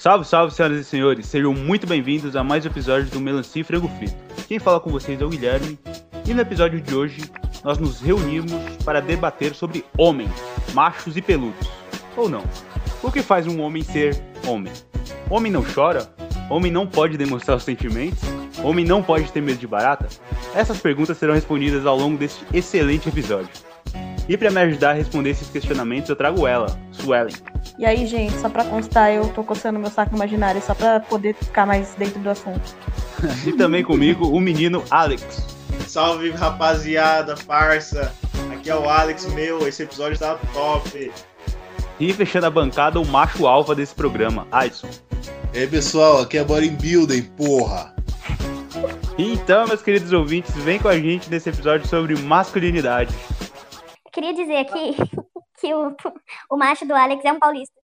Salve, salve, senhoras e senhores, sejam muito bem-vindos a mais um episódio do Melancia e Frango Frito. Quem fala com vocês é o Guilherme, e no episódio de hoje nós nos reunimos para debater sobre homens, machos e peludos. Ou não? O que faz um homem ser homem? Homem não chora? Homem não pode demonstrar os sentimentos? Homem não pode ter medo de barata? Essas perguntas serão respondidas ao longo deste excelente episódio. E para me ajudar a responder esses questionamentos, eu trago ela, Suelen. E aí, gente, só pra constar, eu tô coçando meu saco imaginário, só pra poder ficar mais dentro do assunto. e também comigo, o menino Alex. Salve, rapaziada, parça. Aqui é o Alex, meu, esse episódio tá top. E fechando a bancada, o macho alfa desse programa, Aison. E aí, pessoal, aqui é Body Building, porra. Então, meus queridos ouvintes, vem com a gente nesse episódio sobre masculinidade. Queria dizer aqui que o, o macho do Alex é um paulista.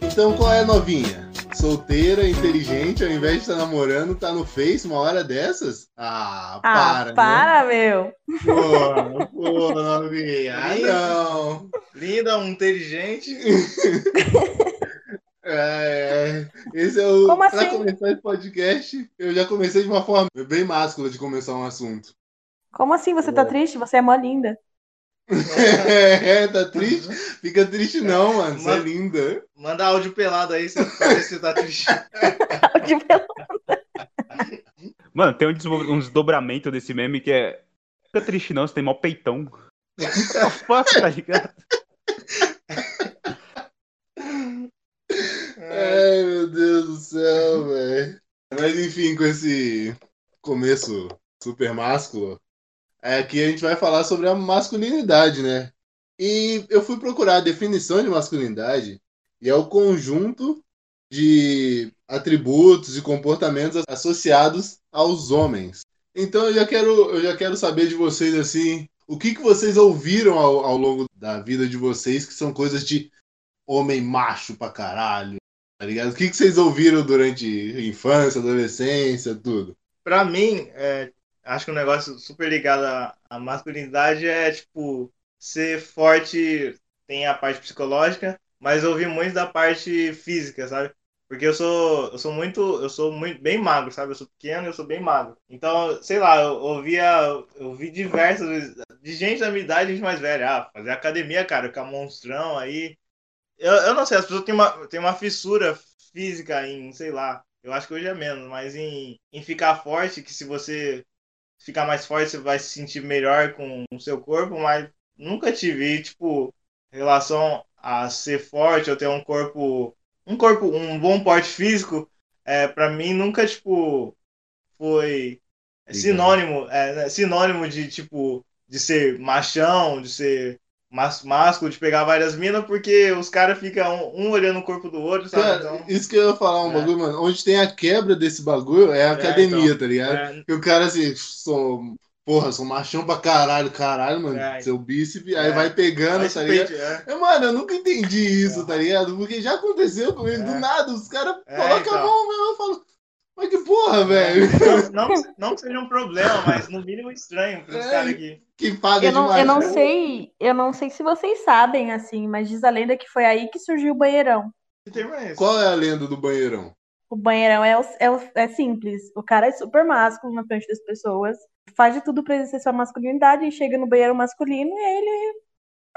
Então qual é a novinha? Solteira, inteligente, ao invés de estar namorando, tá no Face uma hora dessas? Ah, para, ah, para, meu. Pô, pô, novinha. Ai, não. Linda, um inteligente. É, esse é o. Como pra assim? começar esse podcast, eu já comecei de uma forma bem máscula de começar um assunto. Como assim você tá triste? Você é mó linda. É, tá triste? Fica triste não, mano. Você é linda. Manda áudio pelado aí, você parece que você tá triste. De pelo- Mano, tem um, um desdobramento desse meme que é. Fica triste não, você tem mó peitão. What the fuck, tá ligado? Ai, meu Deus do céu, velho. Mas enfim, com esse começo super másculo, é, aqui a gente vai falar sobre a masculinidade, né? E eu fui procurar a definição de masculinidade e é o conjunto de atributos e comportamentos associados aos homens. Então eu já quero, eu já quero saber de vocês assim, o que, que vocês ouviram ao, ao longo da vida de vocês que são coisas de homem macho pra caralho, tá ligado? O que, que vocês ouviram durante infância, adolescência, tudo? Pra mim, é, acho que um negócio super ligado à, à masculinidade é, tipo, ser forte tem a parte psicológica, mas eu ouvi muito da parte física, sabe? Porque eu sou, eu sou muito, eu sou muito bem magro, sabe? Eu sou pequeno eu sou bem magro. Então, sei lá, eu ouvia, eu vi diversas de gente da minha idade, gente mais velha, ah, fazer academia, cara, ficar monstrão aí. Eu, eu não sei, as pessoas têm uma, têm uma fissura física em, sei lá, eu acho que hoje é menos, mas em, em ficar forte, que se você ficar mais forte, você vai se sentir melhor com o seu corpo, mas nunca tive, tipo, relação a ser forte ou ter um corpo, um corpo, um bom porte físico, é, para mim nunca, tipo, foi sinônimo, é, né, sinônimo de, tipo, de ser machão, de ser mas- másculo, de pegar várias minas, porque os caras ficam um, um olhando o corpo do outro, sabe? Cara, Então, isso que eu ia falar um É. bagulho, mano. Onde tem a quebra desse bagulho é a academia, então, tá ligado? é, E o cara assim, sou, porra, sou machão pra caralho, caralho, mano. É. Seu bíceps, aí É. vai pegando, mas tá ligado? é. É, Mano, eu nunca entendi isso, tá ligado? Porque já aconteceu comigo, do É. nada, os caras É, colocam a então. mão mesmo, eu falo, mas que porra, velho? Não, não, não que seja um problema, mas no mínimo estranho para os É. caras aqui. Que paga Eu não, demais. eu não né? sei, eu não sei se vocês sabem, assim, mas diz a lenda que foi aí que surgiu o banheirão. É? Qual é a lenda do banheirão? O banheirão é, o- é, o- é simples. O cara é super másculo na frente das pessoas, faz de tudo pra exercer sua masculinidade e chega no banheiro masculino e aí ele,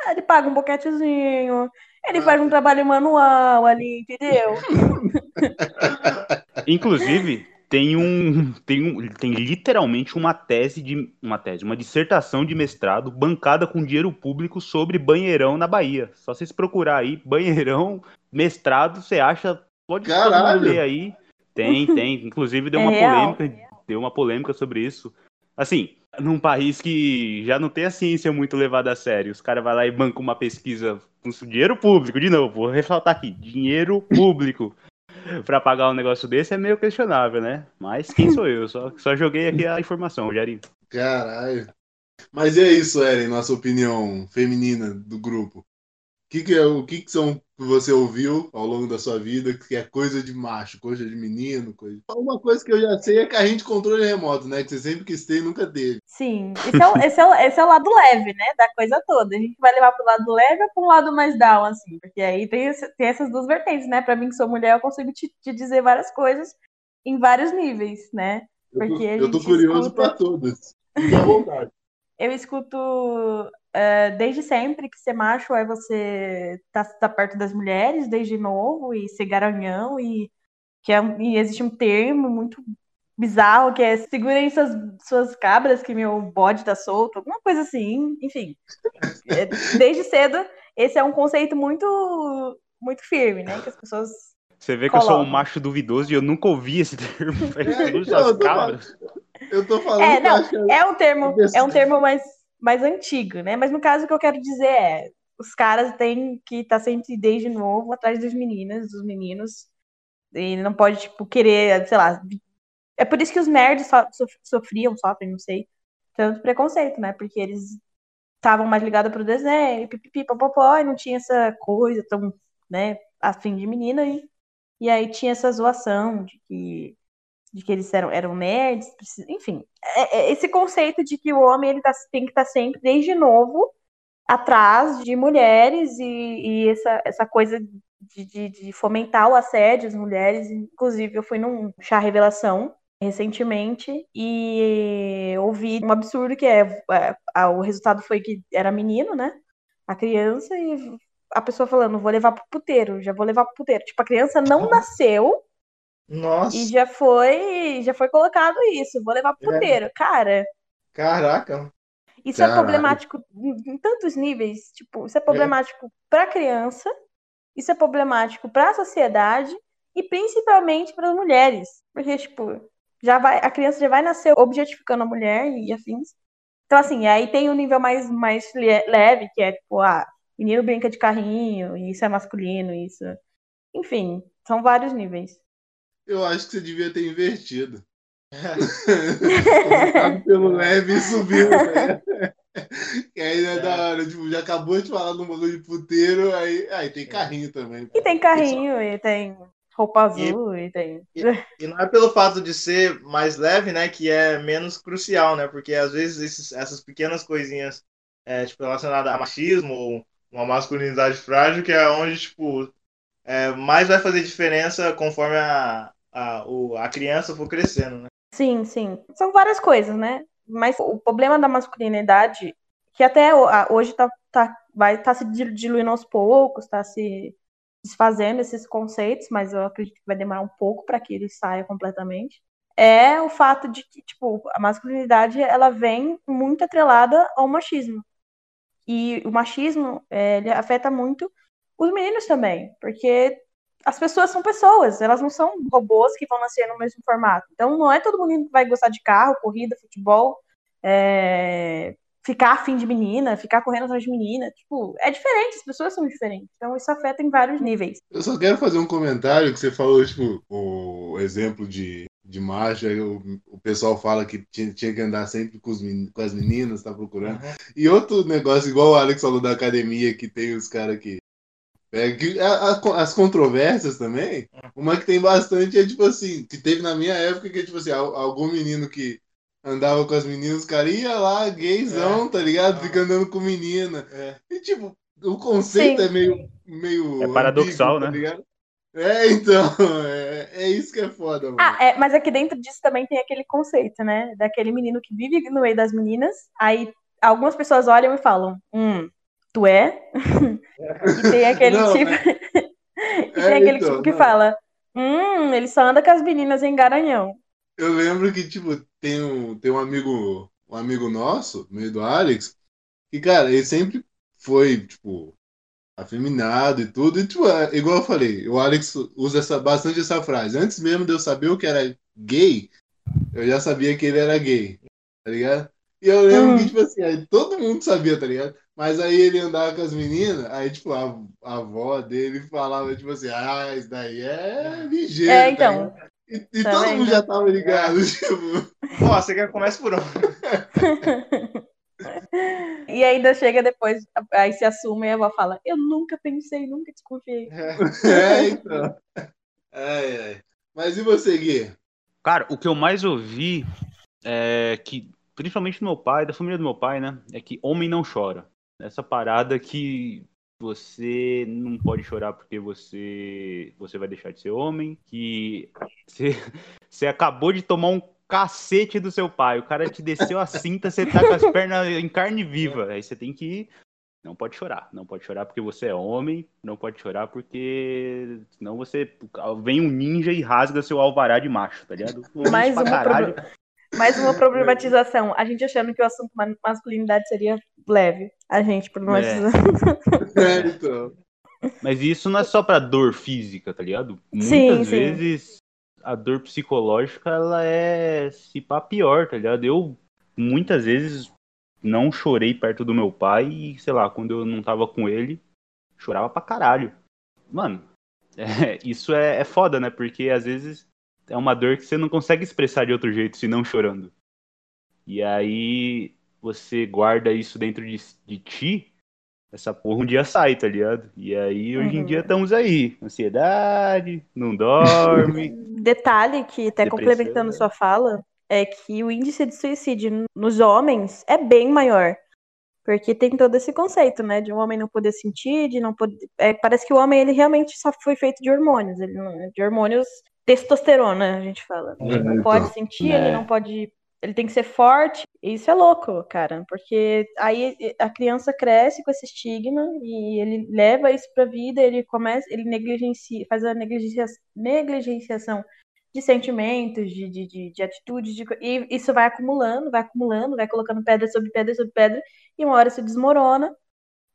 ah, ele paga um boquetezinho, ele Ah. faz um trabalho manual ali, entendeu? Inclusive, tem um, tem um. Tem literalmente uma tese de. Uma tese, uma dissertação de mestrado bancada com dinheiro público sobre banheirão na Bahia. Só vocês procurar aí, banheirão, mestrado, você acha. Pode ler aí. Tem, tem. Inclusive deu É uma real. polêmica. Deu uma polêmica sobre isso. Assim, num país que já não tem a ciência muito levada a sério, os caras vão lá e bancam uma pesquisa com dinheiro público, de novo, vou ressaltar aqui, dinheiro público pra pagar um negócio desse é meio questionável, né? Mas quem sou eu? Só, só joguei aqui a informação, Jarinho. Caralho. Mas e aí, Suelen, nossa opinião feminina do grupo? O que, que, é, o que, que são que você ouviu ao longo da sua vida, que é coisa de macho, coisa de menino, coisa. Uma coisa que eu já sei é carrinho de controle remoto, né? Que você sempre quis ter e nunca teve. Sim, esse é, o, esse, é o, esse é o lado leve, né? Da coisa toda. A gente vai levar pro lado leve ou pro lado mais down, assim. Porque aí tem, tem essas duas vertentes, né? Pra mim, que sou mulher, eu consigo te, te dizer várias coisas em vários níveis, né? Eu tô, Porque eu tô curioso escuta- pra todas. Fique à vontade. Eu escuto eh, desde sempre que ser macho é você estar tá, perto das mulheres desde novo e ser garanhão e que é, e existe um termo muito bizarro que é segurem suas, suas cabras que meu bode tá solto, alguma coisa assim, enfim. É, desde cedo, esse é um conceito muito muito firme, né? Que as pessoas Você vê que eu sou um macho duvidoso e eu nunca ouvi esse termo. É, então, eu tô cabras. Eu tô falando É, não, É um termo, é um termo mais, mais antigo, né? Mas no caso o que eu quero dizer é, os caras têm que estar sempre desde novo atrás das meninas, dos meninos. E não pode, tipo, querer, sei lá. É por isso que os nerds so- sof- sofriam, sofrem, não sei, tanto preconceito, né? Porque eles estavam mais ligados pro desenho, pipipi, popopó, e não tinha essa coisa tão, né, afim de menina, e, e aí tinha essa zoação de que de que eles eram, eram nerds, precis- enfim, é- é esse conceito de que o homem ele tá- tem que estar sempre, desde novo, atrás de mulheres e, e essa, essa coisa de, de, de fomentar o assédio às mulheres. Inclusive, eu fui num chá revelação recentemente e ouvi um absurdo que é, é, o resultado foi que era menino, né? A criança e a pessoa falando, vou levar pro puteiro, já vou levar pro puteiro. Tipo, a criança não nasceu Nossa, e já foi, já foi colocado isso, vou levar pro É. puteiro. Cara, caraca. isso é problemático em, tantos níveis. Tipo, isso é problemático pra criança, isso é problemático pra sociedade e principalmente para as mulheres. Porque, tipo, já vai, a criança já vai nascer objetificando a mulher e afins. Então, assim, aí tem o nível mais, mais le- leve, que é, tipo, ah, menino brinca de carrinho, e isso é masculino, isso. Enfim, são vários níveis. Eu acho que você devia ter invertido. Pelo leve e subiu, né? E aí é da hora, tipo, já acabou de falar do bagulho de puteiro, aí, aí tem carrinho também. E tem carrinho, e tem roupa azul, e, tem. E não é pelo fato de ser mais leve, né, que é menos crucial, né? Porque às vezes esses- essas pequenas coisinhas, é, tipo, relacionadas a machismo ou uma masculinidade frágil, que é onde, tipo, é, mais vai fazer diferença conforme a, a, o, a criança for crescendo, né? Sim, sim. São várias coisas, né? Mas o problema da masculinidade, que até hoje tá, tá, vai tá se dilu- diluindo aos poucos, tá se desfazendo esses conceitos, mas eu acredito que vai demorar um pouco para que ele saia completamente. É o fato de que, tipo, a masculinidade ela vem muito atrelada ao machismo. E o machismo, é, ele afeta muito os meninos também, porque as pessoas são pessoas, elas não são robôs que vão nascer no mesmo formato. Então, não é todo mundo que vai gostar de carro, corrida, futebol, é, ficar afim de menina, ficar correndo atrás de menina. Tipo, é diferente, as pessoas são diferentes. Então, isso afeta em vários níveis. Eu só quero fazer um comentário que você falou, tipo, o exemplo de, de macho, aí o, o pessoal fala que tinha, tinha que andar sempre com, os men- com as meninas, tá procurando. E outro negócio, igual o Alex falou da academia, que tem os caras que. É, que a- a- as controvérsias também, uma que tem bastante é tipo assim, que teve na minha época, que é tipo assim, al- algum menino que andava com as meninas, o cara ia lá, gaysão, tá ligado? Ah. Fica andando com menina. É. E tipo, o conceito Sim. é meio, meio. É paradoxal, ambíguo, tá né? ligado? É, então, é, é isso que é foda, mano. Ah, é, mas aqui dentro disso também tem aquele conceito, né? Daquele menino que vive no meio das meninas, aí algumas pessoas olham e falam, hum, tu é? e tem aquele Não, tipo. e tem É, aquele então, tipo que não. fala, hum, ele só anda com as meninas em Garanhão. Eu lembro que, tipo, tem um, tem um amigo, um amigo nosso, meio do Alex, que, cara, ele sempre foi, tipo, afeminado e tudo. E, tipo, é, igual eu falei, o Alex usa essa, bastante essa frase. Antes mesmo de eu saber o que era gay, eu já sabia que ele era gay, tá ligado? E eu lembro Hum. que, tipo assim, aí todo mundo sabia, tá ligado? Mas aí ele andava com as meninas, aí, tipo, a, a avó dele falava, tipo assim, ah, isso daí é ligeiro, É, tá então. ligado? E, e Tá todo vendo? mundo já tava ligado, tipo... Ó, você quer que comece por onde? E ainda chega depois, aí se assume e a avó fala: Eu nunca pensei, nunca desconfiei. É, então. Ai, ai. Mas e você, Gui? Cara, o que eu mais ouvi é que, principalmente do meu pai, da família do meu pai, né? É que homem não chora. Essa parada que você não pode chorar porque você você vai deixar de ser homem, que você, você acabou de tomar um cacete do seu pai, o cara te desceu a cinta, você tá com as pernas em carne viva, aí você tem que não pode chorar, não pode chorar porque você é homem, não pode chorar porque senão você vem um ninja e rasga seu alvará de macho, tá ligado? Pra uma, mais uma problematização. A gente achando que o assunto ma- masculinidade seria leve. A gente problematizando. É, então. Mas isso não é só pra dor física, tá ligado? Muitas Sim, sim. vezes a dor psicológica ela é se pá pior, tá ligado? Eu muitas vezes não chorei perto do meu pai e, sei lá, quando eu não tava com ele, chorava pra caralho. Mano, é, isso é, é foda, né? Porque às vezes é uma dor que você não consegue expressar de outro jeito senão chorando. E aí você guarda isso dentro de, de ti essa porra um dia sai, tá ligado? E aí, hoje em Uhum. dia, estamos aí. Ansiedade, não dorme. Detalhe que, até complementando né? sua fala, é que o índice de suicídio nos homens é bem maior. Porque tem todo esse conceito, né? De um homem não poder sentir, de não poder. é, parece que o homem, ele realmente só foi feito de hormônios. Ele de hormônios testosterona, a gente fala. Ele não pode sentir, ele é. não pode. Ele tem que ser forte. Isso é louco, cara. Porque aí a criança cresce com esse estigma e ele leva isso pra vida, ele começa, ele negligencia, faz a negligencia, negligenciação de sentimentos, de, de, de, de atitudes, de e isso vai acumulando, vai acumulando, vai colocando pedra sobre pedra sobre pedra, e uma hora se desmorona,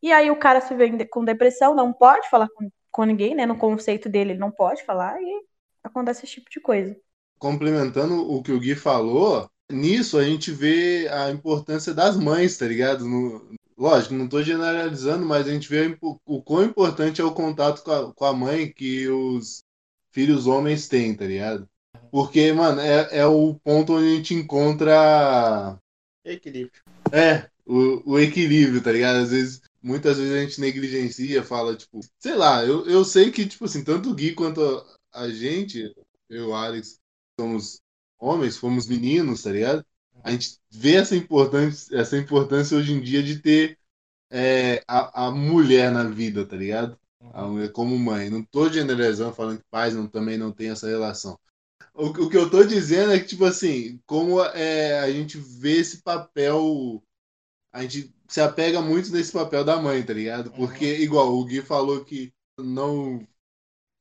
e aí o cara se vê com depressão, não pode falar com, com ninguém, né? No conceito dele, ele não pode falar, e acontece esse tipo de coisa. Complementando o que o Gui falou, nisso a gente vê a importância das mães, tá ligado? No- lógico, não tô generalizando, mas a gente vê o quão importante é o contato com a, com a mãe que os filhos homens têm, tá ligado? Porque, mano, é, é o ponto onde a gente encontra Equilíbrio. É, o, o equilíbrio, tá ligado? Às vezes, muitas vezes a gente negligencia, fala, tipo, sei lá, eu, eu sei que, tipo assim, tanto o Gui quanto a, gente, eu e o Alex, somos homens, fomos meninos, tá ligado? A gente vê essa importância, essa importância hoje em dia de ter é, a, a mulher na vida, tá ligado? A mulher como mãe. Não tô generalizando, falando que pais não, também não têm essa relação. O, o que eu tô dizendo é que, tipo assim, como é, a gente vê esse papel. A gente se apega muito nesse papel da mãe, tá ligado? Porque, igual, o Gui falou que não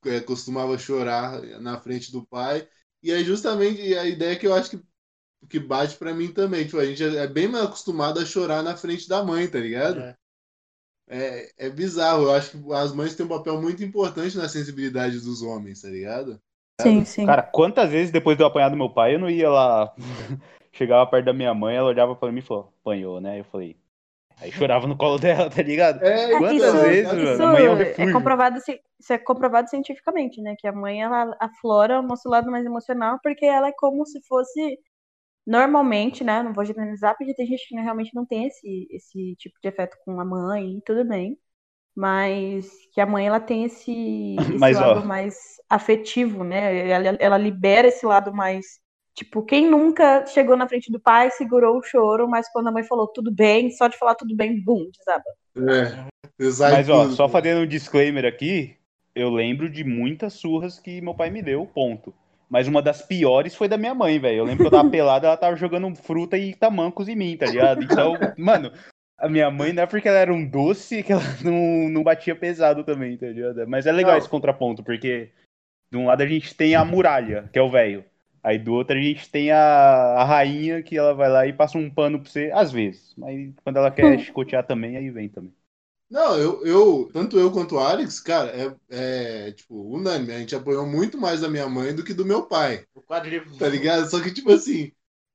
é, costumava chorar na frente do pai. E é justamente a ideia que eu acho que, que bate pra mim também. Tipo, a gente é bem mais acostumado a chorar na frente da mãe, tá ligado? É. É, é bizarro. Eu acho que as mães têm um papel muito importante na sensibilidade dos homens, tá ligado? Sim, sim. Cara, quantas vezes depois de eu apanhar do meu pai, eu não ia lá. Chegava perto da minha mãe, ela olhava pra mim e falou: apanhou, né? Eu falei. Aí chorava no colo dela, tá ligado? É, É, Quantas isso, vezes, mano? isso A mãe é um é comprovado, isso é comprovado cientificamente, né? Que a mãe ela aflora o nosso lado mais emocional porque ela é como se fosse normalmente, né? Não vou generalizar porque tem gente que realmente não tem esse, esse tipo de afeto com a mãe e tudo bem. Mas que a mãe ela tem esse, esse Mas, ó. lado mais afetivo, né? Ela, ela libera esse lado mais. Tipo, quem nunca chegou na frente do pai, segurou o choro, mas quando a mãe falou tudo bem, só de falar tudo bem, bum, desaba. É, sai Mas, ó, só fazendo um disclaimer aqui, eu lembro de muitas surras que meu pai me deu, ponto. Mas uma das piores foi da minha mãe, velho. Eu lembro que eu tava pelado, ela tava jogando fruta e tamancos em mim, tá ligado? Então, mano, a minha mãe não é porque ela era um doce que ela não, não batia pesado também, tá ligado? Mas é legal Não. esse contraponto, porque de um lado a gente tem a muralha, que é o velho. Aí do outro a gente tem a, a rainha que ela vai lá e passa um pano pra você, às vezes. Mas quando ela quer chicotear também, aí vem também. Não, eu, eu, tanto eu quanto o Alex, cara, é, é, tipo, unânime. A gente apoiou muito mais a minha mãe do que do meu pai, O quadrívoro. tá ligado? Só que, tipo assim,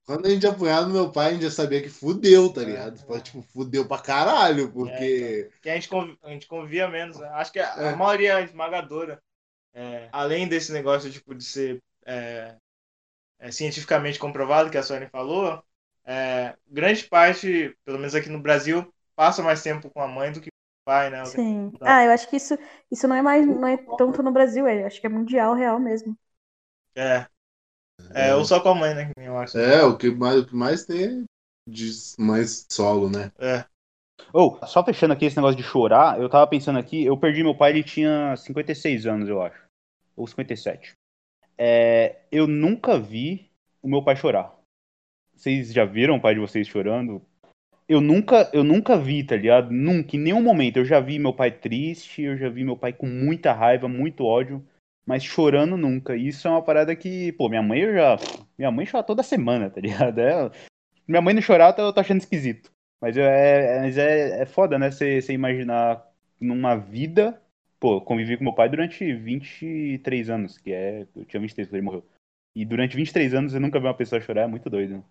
quando a gente apoiava no meu pai, a gente já sabia que fudeu, tá ligado? Tipo, tipo, fudeu pra caralho, porque. Que a gente, conv- a gente convivia menos. né? Acho que a, a É. maioria esmagadora, é, além desse negócio tipo, de ser é, é, cientificamente comprovado, que a Sônia falou, é, grande parte, pelo menos aqui no Brasil, passa mais tempo com a mãe do que com o pai, né? Sim. Tá. Ah, eu acho que isso, isso não é mais, não é tanto no Brasil, eu acho que é mundial real mesmo. É. É, ou só com a mãe, né? Eu acho. É, o que mais, o que mais tem é de mais solo, né? É. Ou, só fechando aqui esse negócio de chorar, eu tava pensando aqui, eu perdi meu pai, ele tinha 56 anos, eu acho. Ou 57. É, eu nunca vi o meu pai chorar. Vocês já viram o pai de vocês chorando? Eu nunca, eu nunca vi, tá ligado? Nunca, em nenhum momento. Eu já vi meu pai triste, eu já vi meu pai com muita raiva, muito ódio, mas chorando nunca. Isso é uma parada que, pô, minha mãe eu já. Minha mãe chora toda semana, tá ligado? É, minha mãe não chorar, eu tô achando esquisito. Mas é, mas é, é foda, né? Você imaginar numa vida. Pô, eu convivi com meu pai durante 23 anos, que é. Eu tinha 23 quando ele morreu. E durante 23 anos eu nunca vi uma pessoa chorar, é muito doido. né?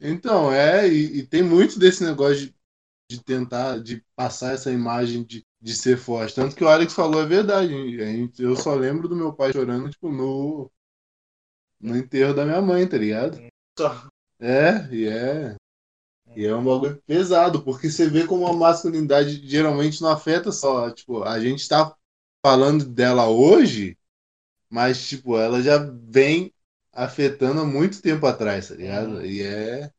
Então, é, e, e tem muito desse negócio de, de tentar, de passar essa imagem de, de ser forte. Tanto que o Alex falou é verdade. Gente- eu só lembro do meu pai chorando, tipo, no, no enterro da minha mãe, tá ligado? Só. É, e é. E é um bagulho pesado, porque você vê como a masculinidade geralmente não afeta só. Tipo, a gente tá falando dela hoje, mas, tipo, ela já vem afetando há muito tempo atrás, tá ligado? E é.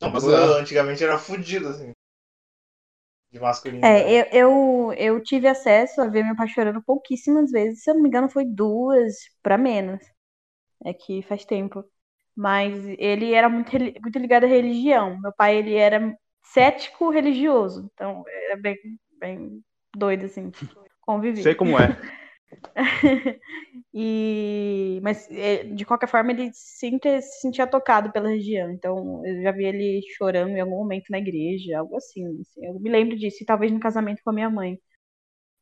Não, mas bizarro. eu, antigamente era fudido, assim. De masculinidade. É, eu, eu, eu tive acesso a ver meu pai chorando pouquíssimas vezes, se eu não me engano, foi duas pra menos. É que faz tempo. Mas ele era muito, muito ligado à religião. Meu pai, ele era cético religioso. Então, era bem, bem doido, assim, conviver. Sei como é. E, mas é, de qualquer forma ele se sentia, se sentia tocado pela região. Então eu já vi ele chorando em algum momento na igreja, algo assim. assim. Eu me lembro disso, e talvez no casamento com a minha mãe.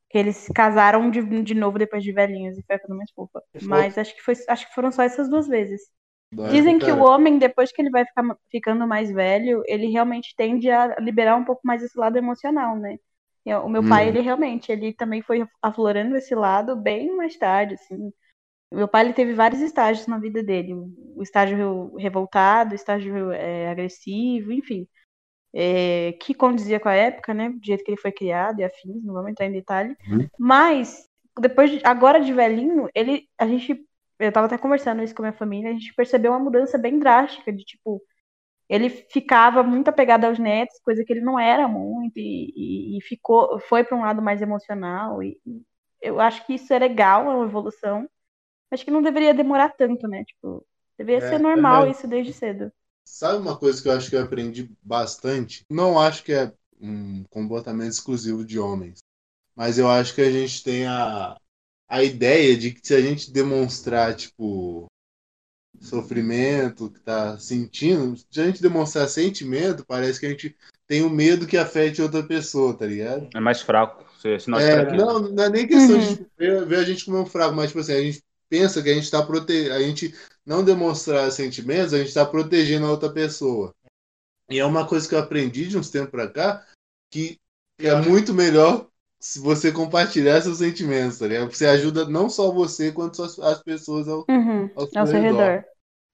Que eles se casaram de, de novo depois de velhinhos e foi a coisa mais fofa. Mas acho que, foi, acho que foram só essas duas vezes. Dizem pra que o homem, depois que ele vai ficar, ficando mais velho, ele realmente tende a liberar um pouco mais esse lado emocional, né? O meu pai, Hum. ele realmente, ele também foi aflorando esse lado bem mais tarde, assim. O meu pai, ele teve vários estágios na vida dele. O estágio revoltado, o estágio é, agressivo, enfim. É, que condizia com a época, né? Do jeito que ele foi criado e afins, não vamos entrar em detalhe. Uhum. Mas, depois, de- agora de velhinho, ele, a gente eu tava até conversando isso com a minha família, a gente percebeu uma mudança bem drástica de tipo, ele ficava muito apegado aos netos, coisa que ele não era muito, e, e- e ficou, foi para um lado mais emocional. E, e eu acho que isso é legal, é uma evolução. Acho que não deveria demorar tanto, né? Tipo, deveria É, ser normal é. isso desde cedo. Sabe uma coisa que eu acho que eu aprendi bastante? Não acho que é um comportamento exclusivo de homens, mas eu acho que a gente tem a, a ideia de que se a gente demonstrar, tipo, sofrimento, que tá sentindo, se a gente demonstrar sentimento, parece que a gente tem o medo que afete outra pessoa, tá ligado? É mais fraco. Senão você É, não, não é nem questão Uhum. de tipo, ver, ver a gente como um fraco, mas tipo assim, a gente pensa que a gente tá prote... a gente não demonstrar sentimentos, a gente tá protegendo a outra pessoa. E é uma coisa que eu aprendi de uns tempos pra cá, que é muito melhor se você compartilhar seus sentimentos, tá ligado? Você ajuda não só você, quanto as, as pessoas ao, Uhum, ao seu ao seu redor. redor.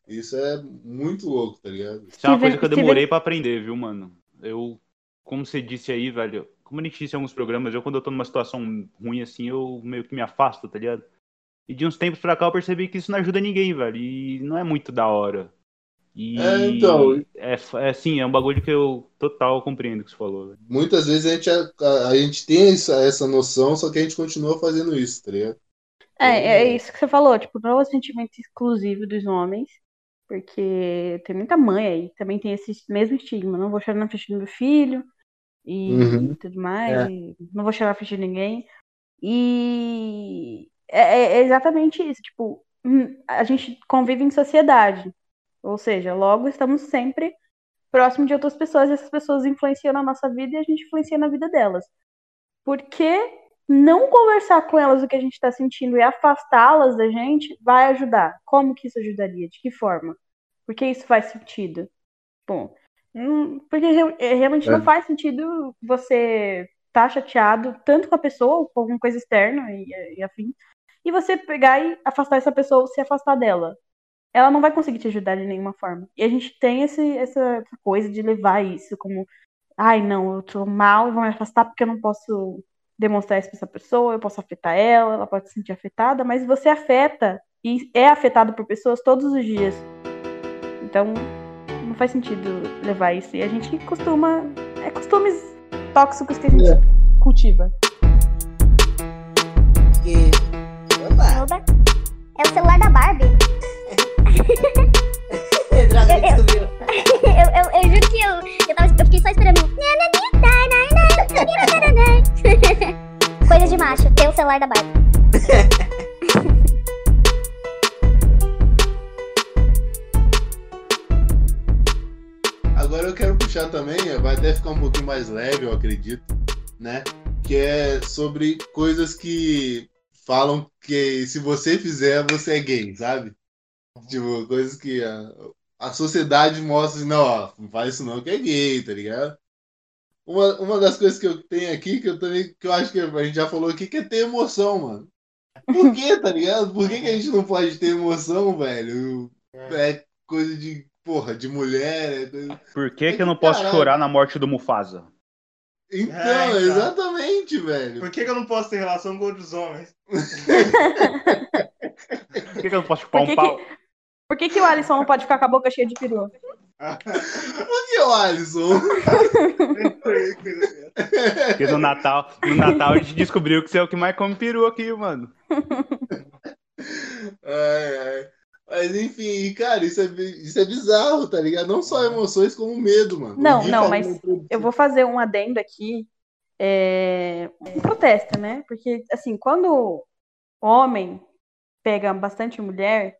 Isso é muito louco, tá ligado? Isso é uma coisa que eu demorei pra aprender, viu, mano? Eu, como você disse aí, velho, como a gente disse em alguns programas, eu quando eu tô numa situação ruim assim, eu meio que me afasto, tá ligado? E de uns tempos pra cá eu percebi que isso não ajuda ninguém, velho. E não é muito da hora. E É, então. É, é assim, é um bagulho que eu total compreendo o que você falou, velho. Muitas vezes a gente, a, a gente tem essa, essa noção, só que a gente continua fazendo isso, tá ligado? É, é isso que você falou, tipo, não é um sentimento exclusivo dos homens, porque tem muita mãe aí, que também tem esse mesmo estigma, não vou chorar na frente do meu filho e, Uhum. e tudo mais, É. e não vou chorar na frente de ninguém. E é, é- é exatamente isso, tipo, hum, a gente convive em sociedade, ou seja, logo estamos sempre próximo de outras pessoas, e essas pessoas influenciam na nossa vida e a gente influencia na vida delas. Por que não conversar com elas o que a gente está sentindo e afastá-las da gente vai ajudar? Como que isso ajudaria? De que forma? Por que isso faz sentido? Bom, porque é, realmente É. não faz sentido você estar chateado tanto com a pessoa, ou com alguma coisa externa e, e afim, e você pegar e afastar essa pessoa ou se afastar dela. ela não vai conseguir te ajudar de nenhuma forma. E a gente tem esse, essa coisa de levar isso como, ai, não, eu tô mal e vou me afastar porque eu não posso demonstrar isso pra essa pessoa, eu posso afetar ela, ela pode se sentir afetada, mas você afeta e é afetado por pessoas todos os dias. Então, não faz sentido levar isso. E a gente costuma. É costumes tóxicos que a gente cultiva. Que... Opa! Oba. É o celular da Barbie. Eu- eu- descobriu. eu, eu, eu juro que eu, eu, tava, eu fiquei só esperando. Coisa celular da Barbie. Agora eu quero puxar também, vai até ficar um pouquinho mais leve, eu acredito, né? Que é sobre coisas que falam que se você fizer, você é gay, sabe? Tipo, coisas que a, a sociedade mostra assim, não, ó, não faz isso não, que é gay, tá ligado? Uma, uma das coisas que eu tenho aqui, que eu também, que eu acho que a gente já falou aqui, que é ter emoção, mano. Por que, tá ligado? Por que, que a gente não pode ter emoção, velho? É coisa de, porra, de mulher, é coisa... Por que, que eu não posso Caralho. chorar na morte do Mufasa? Então, É, então. exatamente, velho. Por que, que eu não posso ter relação com outros homens? Por que, que eu não posso chupar que um pau? que, por que, que o Alisson não pode ficar com a boca cheia de peru? Por que o Alisson? Porque no Natal, no Natal a gente descobriu que você é o que mais come peru aqui, mano. Ai, ai. Mas enfim, cara, isso é, isso é bizarro, tá ligado? Não só emoções, como medo, mano. Não, não, mas. Eu vou fazer um adendo aqui. É, um protesto, né? Porque, assim, quando homem pega bastante mulher,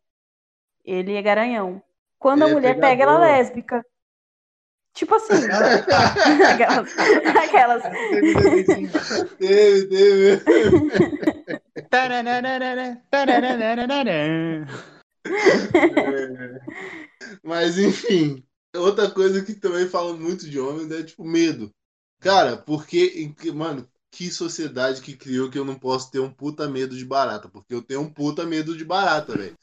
ele é garanhão. Quando a Ele é mulher pega, ela é lésbica. Tipo assim. aquelas. aquelas. Mas enfim, outra coisa que também falam muito de homens é tipo medo. Cara, porque, mano, que sociedade que criou que eu não posso ter um puta medo de barata? Porque eu tenho um puta medo de barata, velho.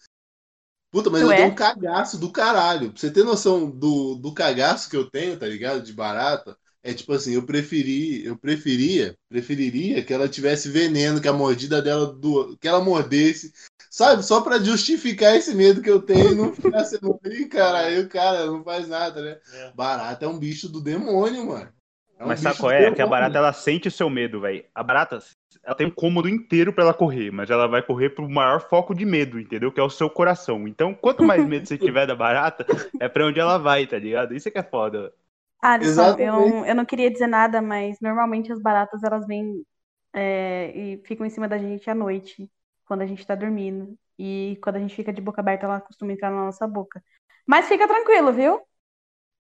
Puta, mas Tu eu é? tenho um cagaço do caralho. Pra você ter noção do, do cagaço que eu tenho, tá ligado? De barata, é tipo assim, eu preferi, eu preferia, preferiria que ela tivesse veneno, que a mordida dela, do, que ela mordesse, sabe? Só pra justificar esse medo que eu tenho e não ficar sendo, Ih, cara, aí o cara não faz nada, né? É. Barata é um bicho do demônio, mano. É um Mas sabe qual é? Que a barata ela sente o seu medo, velho. A barata, ela tem um cômodo inteiro pra ela correr, mas ela vai correr pro maior foco de medo, entendeu? Que é o seu coração. Então, quanto mais medo você tiver da barata, é pra onde ela vai, tá ligado? Isso é que é foda. Alisson, eu, Exatamente. não- eu não queria dizer nada, mas normalmente as baratas elas vêm é, e ficam em cima da gente à noite, quando a gente tá dormindo. E quando a gente fica de boca aberta, ela costuma entrar na nossa boca. Mas fica tranquilo, viu?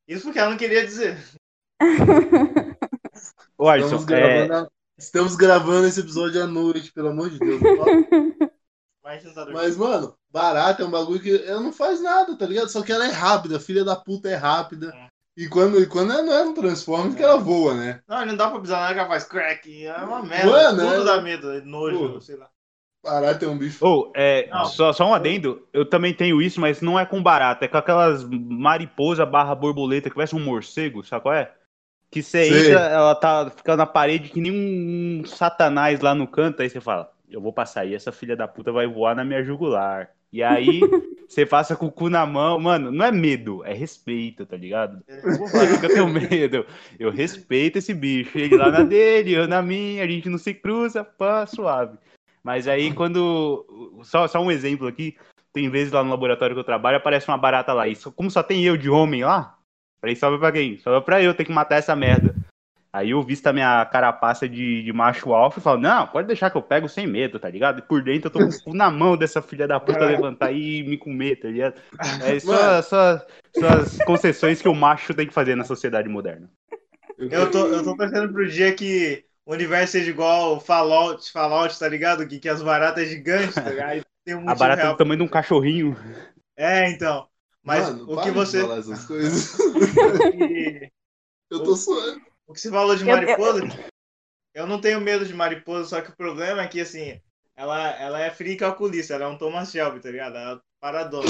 Isso porque ela não queria dizer. Ô, Alisson, Estamos é, gravando, estamos gravando esse episódio à noite, pelo amor de Deus. Mas, tá Mas, mano, barata é um bagulho que ela não faz nada, tá ligado? Só que ela é rápida, filha da puta é rápida. E quando, e quando ela não é um Transformers, que ela voa, né? Não, não dá pra pisar nela que ela faz crack. É uma merda. Mano, Tudo é- dá medo, é nojo, Pô. sei lá. Barata é um bicho. Ô, é, Não. só, só um adendo, eu também tenho isso, mas não é com barata, é com aquelas mariposa barra borboleta que parece um morcego, sabe qual é? Que você Sei. entra, ela tá ficando na parede que nem um satanás lá no canto, aí você fala, eu vou passar aí, essa filha da puta vai voar na minha jugular. E aí, você passa com o cu na mão, mano, não é medo, é respeito, tá ligado? Eu vou falar que eu tenho medo, eu respeito esse bicho, ele lá na dele, eu na minha, a gente não se cruza, pá, suave. Mas aí quando. Só, só um exemplo aqui. Tem vezes lá no laboratório que eu trabalho, aparece uma barata lá. E só- como só tem eu de homem lá, aí sobra pra quem? Sobra pra eu ter que matar essa merda. Aí eu visto a minha carapaça de, de macho alfa e falo, não, pode deixar que eu pego sem medo, tá ligado? E por dentro eu tô com o cu na mão dessa filha da puta levantar e me comer, tá ligado? É só, só, só as concessões que o macho tem que fazer na sociedade moderna. Eu tô, eu tô pensando pro dia que o universo seja igual Fallout, Fallout, tá ligado? Que, que as baratas gigantes, tá ligado? Tem um A barata é do tamanho de um cachorrinho. É, então. Mas Mano, o que você. falar essas coisas. Eu tô suando. O que você falou de Eu- eu- mariposa, eu não tenho medo de mariposa, só que o problema é que, assim, ela, ela é fria e calculista, ela é um Thomas Shelby, tá ligado? Ela é paradona.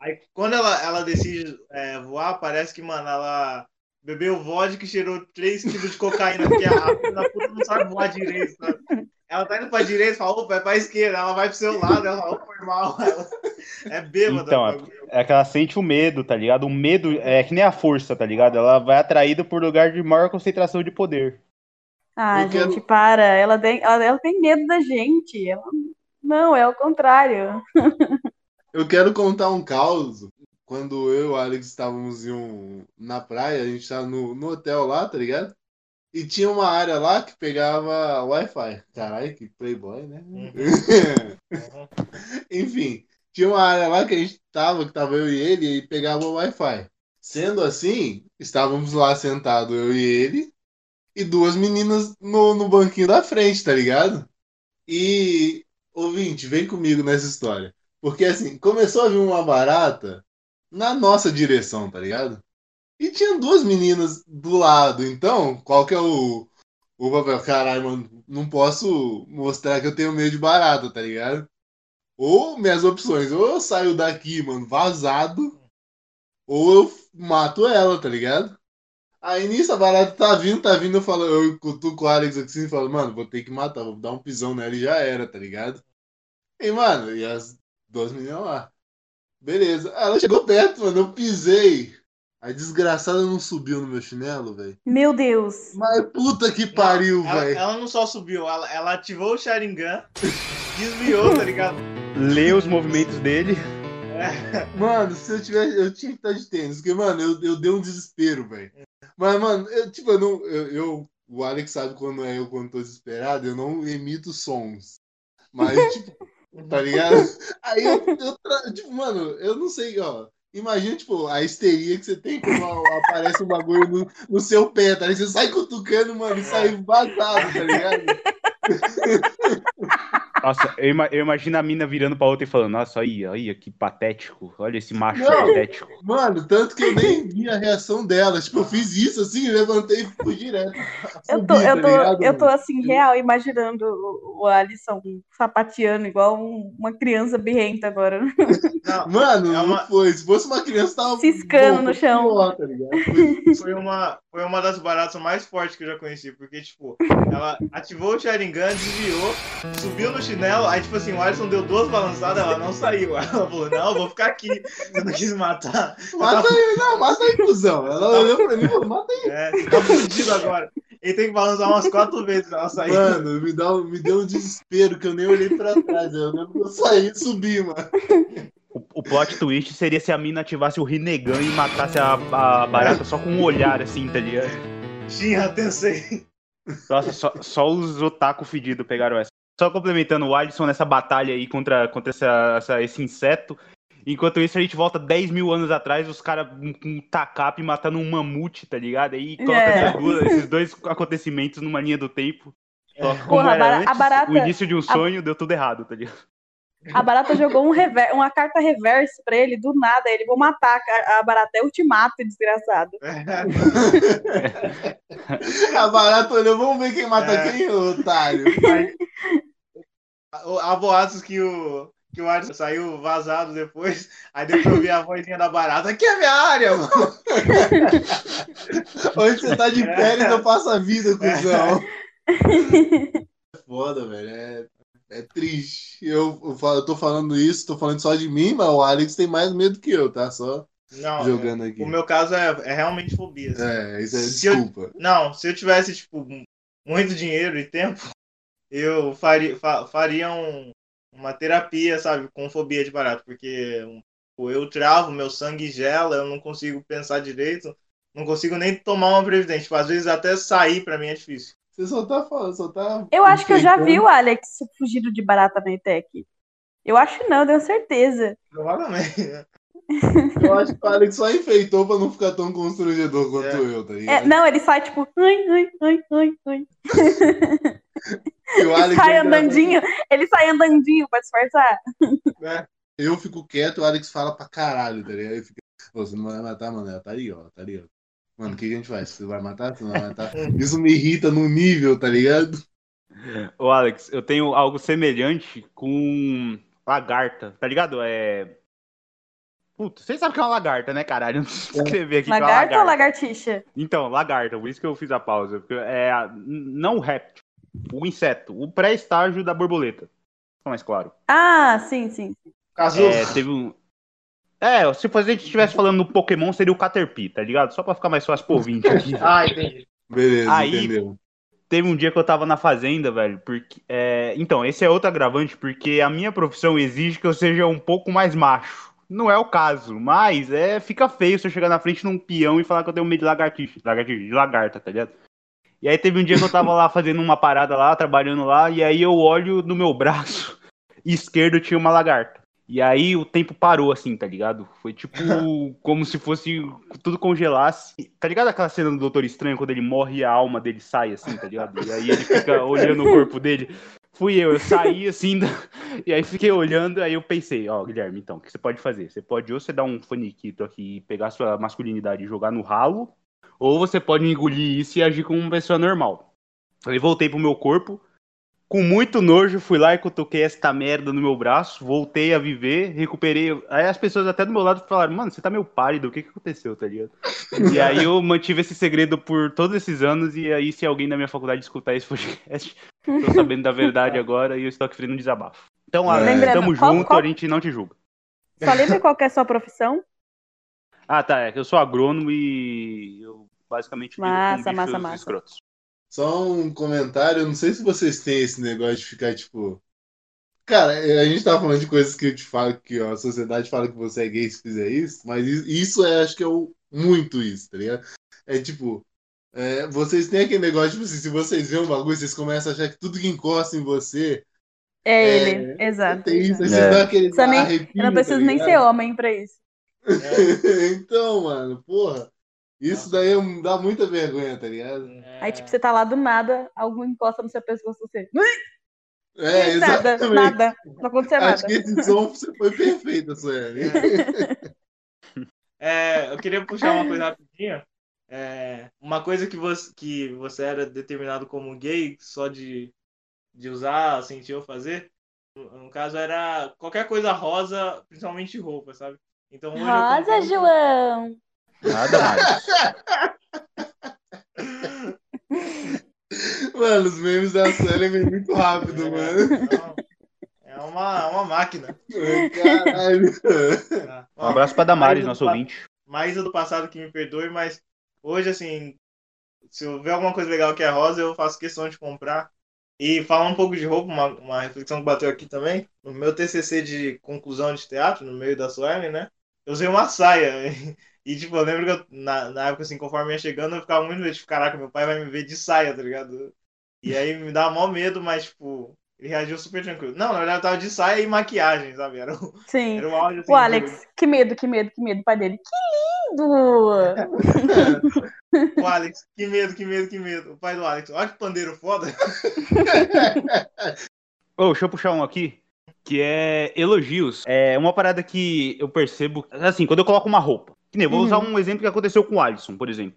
Aí quando ela, ela decide é, voar, parece que, mano, ela bebeu vodka e cheirou 3 quilos de cocaína, porque a, a puta não sabe voar direito, sabe? Ela tá indo pra direita e fala, opa, é pra esquerda, ela vai pro seu lado, ela fala, foi mal. Ela é bêbada. Então, é, é que ela sente o medo, tá ligado? O medo é que nem a força, tá ligado? Ela vai atraída por lugar de maior concentração de poder. Ah, Eu quero- gente, para. Ela tem, ela, ela tem medo da gente. Ela- Não, é o contrário. Eu quero contar um caos. Quando eu e o Alex estávamos em um, na praia, a gente tava no, no hotel lá, tá ligado? E tinha uma área lá que pegava Wi-Fi. Caralho, que playboy, né? Uhum. Enfim, tinha uma área lá que a gente tava, que tava eu e ele, e pegava o Wi-Fi. Sendo assim, estávamos lá sentados, eu e ele, e duas meninas no, no banquinho da frente, tá ligado? E, ouvinte, vem comigo nessa história. Porque assim, começou a vir uma barata na nossa direção, tá ligado? E tinha duas meninas do lado, então, qual que é o, o papel? Caralho, mano, não posso mostrar que eu tenho medo de barata, tá ligado? Ou minhas opções, ou eu saio daqui, mano, vazado, ou eu mato ela, tá ligado? Aí nisso a barata tá vindo, tá vindo, eu falo, eu cutuco o Alex assim e falo, mano, vou ter que matar, vou dar um pisão nela e já era, tá ligado? E, mano, e as duas meninas lá. Beleza. Ela chegou perto, mano, eu pisei. A desgraçada não subiu no meu chinelo, velho. Meu Deus. Mas puta que pariu, ela, velho. ela não só subiu, ela, ela ativou o Sharingan, desviou, tá ligado? Lê os movimentos dele. Mano, se eu tivesse. Eu tinha que estar de tênis, porque, mano, eu, eu dei um desespero, velho. Mas, mano, eu, tipo, eu não. Eu, eu- o Alex sabe quando é eu quando tô desesperado, eu não emito sons. Mas, tipo, tá ligado? Aí eu, eu tra- tipo, mano, eu não sei, ó. Imagina, tipo, a histeria que você tem quando aparece um bagulho no, no seu pé, tá ligado? Você sai cutucando, mano, e sai vazado, tá ligado? Nossa, eu, ima- eu imagino a mina virando pra outra e falando, nossa, aí, aí, que patético. Olha esse macho Não. patético. Mano, tanto que eu nem vi a reação dela. Tipo, eu fiz isso assim, levantei e fui direto. Eu tô, eu tá tô, ligado, eu tô assim, real, imaginando o Alisson sapateando igual um- uma criança birrenta agora. Não, Mano, É uma- não foi. Se fosse uma criança, tava. Ciscando bom, no foi chão. pior, tá ligado? foi uma, foi uma das baratas mais fortes que eu já conheci, porque, tipo, ela ativou o Sharingan, desviou, subiu no chinelo, aí, tipo assim, o Alisson deu duas balançadas, ela não saiu. Ela falou, não, eu vou ficar aqui, eu não quis matar. Mata aí, não, mata aí, cuzão. Ela olhou pra mim e falou, mata aí. É, você tá fudido agora. Ele tem que balançar umas quatro vezes pra ela sair. Mano, me, dá, um- me deu um desespero que eu nem olhei pra trás. Eu lembro que eu saí e subi, mano. O, o plot twist seria se a mina ativasse o Rinnegan e matasse a, a barata só com um olhar, assim, tá ligado? Shinra Tensei. Nossa, só, só os otaku fedidos pegaram essa. Só complementando o Alisson nessa batalha aí contra, contra essa, essa- esse inseto. Enquanto isso, a gente volta 10 mil anos atrás, os caras com um tacape matando um mamute, tá ligado? Aí coloca É. duas- esses dois acontecimentos numa linha do tempo. Como Porra, a bara- a antes, barata- o início de um sonho deu tudo errado, tá ligado? A barata jogou um rever- uma carta reverse pra ele, do nada. Ele, vou matar a, barata. É ultimato, desgraçado. A barata olhou, vamos ver quem mata É. quem, otário. Há boatos que o, que o Alisson saiu vazado depois, aí depois eu vi a vozinha da barata, aqui é minha área, mano. Onde você tá de É. férias, eu passo a vida, cuzão. É foda, velho. É, é triste. Eu, eu, falo- eu tô falando isso, tô falando só de mim, mas o Alex tem mais medo que eu, tá? Só Não, jogando aqui. o meu caso é, é realmente fobia. assim. É, isso é Se eu- desculpa. Não, se eu tivesse, tipo, muito dinheiro e tempo, eu faria, fa- faria um- uma terapia, sabe, com fobia de barato, porque eu travo, meu sangue gela, eu não consigo pensar direito, não consigo nem tomar uma previdente. Tipo, às vezes até sair pra mim é difícil. Você só tá falando, só tá. Eu acho que eu já vi o Alex fugido de barata na ETEC. Eu acho não, eu tenho certeza. Provavelmente. Eu acho que o Alex só enfeitou pra não ficar tão constrangedor quanto É. eu, tá É, ligado? não, ele sai tipo, ai, ai, ai, ai, ai. E o Alex sai é andandinho, ele sai andandinho pra disfarçar. Eu fico quieto, o Alex fala pra caralho, tá ligado? Ele fica, "Ô, você não vai matar, mano. Ela tá ali, ó, tá ali, ó. Mano, o que, a gente faz? Você vai matar? Você não vai matar? Isso me irrita num nível, tá ligado? Ô, Alex, eu tenho algo semelhante com lagarta, tá ligado? É. Puta, vocês sabem que é uma lagarta, né, caralho? Eu não preciso escrever aqui que é Lagarta ou lagarta. lagartixa? Então, lagarta, por isso que eu fiz a pausa. porque É a- não o réptil, o inseto, o pré-estágio da borboleta. Fica mais claro. Ah, sim, sim. Casulo. É, teve um. É, se a gente estivesse falando no Pokémon, seria o Caterpie, tá ligado? Só pra ficar mais fácil pro ouvinte aqui. Ah, entendi. Beleza, Aí- entendeu. Teve um dia que eu tava na fazenda, velho, porque. é, Então, esse é outro agravante, porque a minha profissão exige que eu seja um pouco mais macho. Não é o caso, mas é fica feio se eu chegar na frente num peão e falar que eu tenho medo de lagartixa, lagartixa, de lagarta, tá ligado? E aí teve um dia que eu tava lá fazendo uma parada lá, trabalhando lá, e aí eu olho no meu braço esquerdo tinha uma lagarta. E aí o tempo parou, assim, tá ligado? Foi tipo como se fosse tudo congelasse. Tá ligado aquela cena do Doutor Estranho quando ele morre e a alma dele sai, assim, tá ligado? E aí ele fica olhando o corpo dele. Fui eu, eu saí assim, e aí fiquei olhando, aí eu pensei, ó, Guilherme, então, o que você pode fazer? Você pode ou você dar um faniquito aqui e pegar sua masculinidade e jogar no ralo, ou você pode engolir isso e agir como uma pessoa normal. Aí voltei pro meu corpo, com muito nojo, fui lá e cutuquei esta merda no meu braço, voltei a viver, recuperei. Aí as pessoas até do meu lado falaram, mano, você tá meio pálido, o que que aconteceu, tá ligado? E aí eu mantive esse segredo por todos esses anos, e aí se alguém da minha faculdade escutar esse podcast, tô sabendo da verdade agora e eu estou aqui fazendo um desabafo. Então, Alex, Lembrando, tamo qual- junto, qual- a gente não te julga. Só lembra qual é a sua profissão? Ah, tá, é que eu sou agrônomo e eu basicamente lido Massa, com bichos massa, massa. escrotos. Só um comentário, eu não sei se vocês têm esse negócio de ficar tipo. Cara, a gente tá falando de coisas que eu te falo que ó, a sociedade fala que você é gay se fizer isso, mas isso é, acho que é o, muito isso, tá ligado? É tipo, é, vocês têm aquele negócio, tipo assim, se vocês veem um bagulho, vocês começam a achar que tudo que encosta em você É É, ele, exato. tem isso, aí exato. você dá aquele nem- arrepio, Eu não preciso tá nem ser homem pra isso. então, mano, porra, isso daí é- dá muita vergonha, tá ligado? Aí, tipo, você tá lá do nada, algum encosta no seu pescoço, você. É, nada, exatamente. nada. Não aconteceu Acho nada. que esse som você foi perfeito, Sueli. É, eu queria puxar uma coisa rapidinho. É, uma coisa que você, que você era determinado como gay só de, de usar, sentir ou fazer, no, caso era qualquer coisa rosa, principalmente roupa, sabe? Então hoje eu Rosa, concordo- João. Nada mais. Mano, os memes da Sueli vêm muito rápido, mano. Não, É uma, uma máquina. Caralho. Um abraço pra Damares, nosso pa- ouvinte. Maísa do passado que me perdoe, mas hoje, assim, se eu ver alguma coisa legal que é rosa, eu faço questão de comprar. E falar um pouco de roupa, uma, uma reflexão que bateu aqui também. No meu TCC de conclusão de teatro, no meio da Suelen, né? Eu usei uma saia. E, tipo, eu lembro que eu, na, na época, assim, conforme ia chegando, eu ficava muito medo de caraca, meu pai vai me ver de saia, tá ligado? E aí me dava mó medo, mas, tipo, ele reagiu super tranquilo. Não, na verdade, eu tava de saia e maquiagem, sabe? Era, um- Sim. era um áudio assim. O Alex, que medo, que medo, que medo. O pai dele, que lindo! O Alex, que medo, que medo, que medo. O pai do Alex, olha que pandeiro foda. Ô, deixa eu puxar um aqui, que é elogios. É uma parada que eu percebo, assim, quando eu coloco uma roupa. Que nem, eu vou Uhum. usar um exemplo que aconteceu com o Alisson, por exemplo.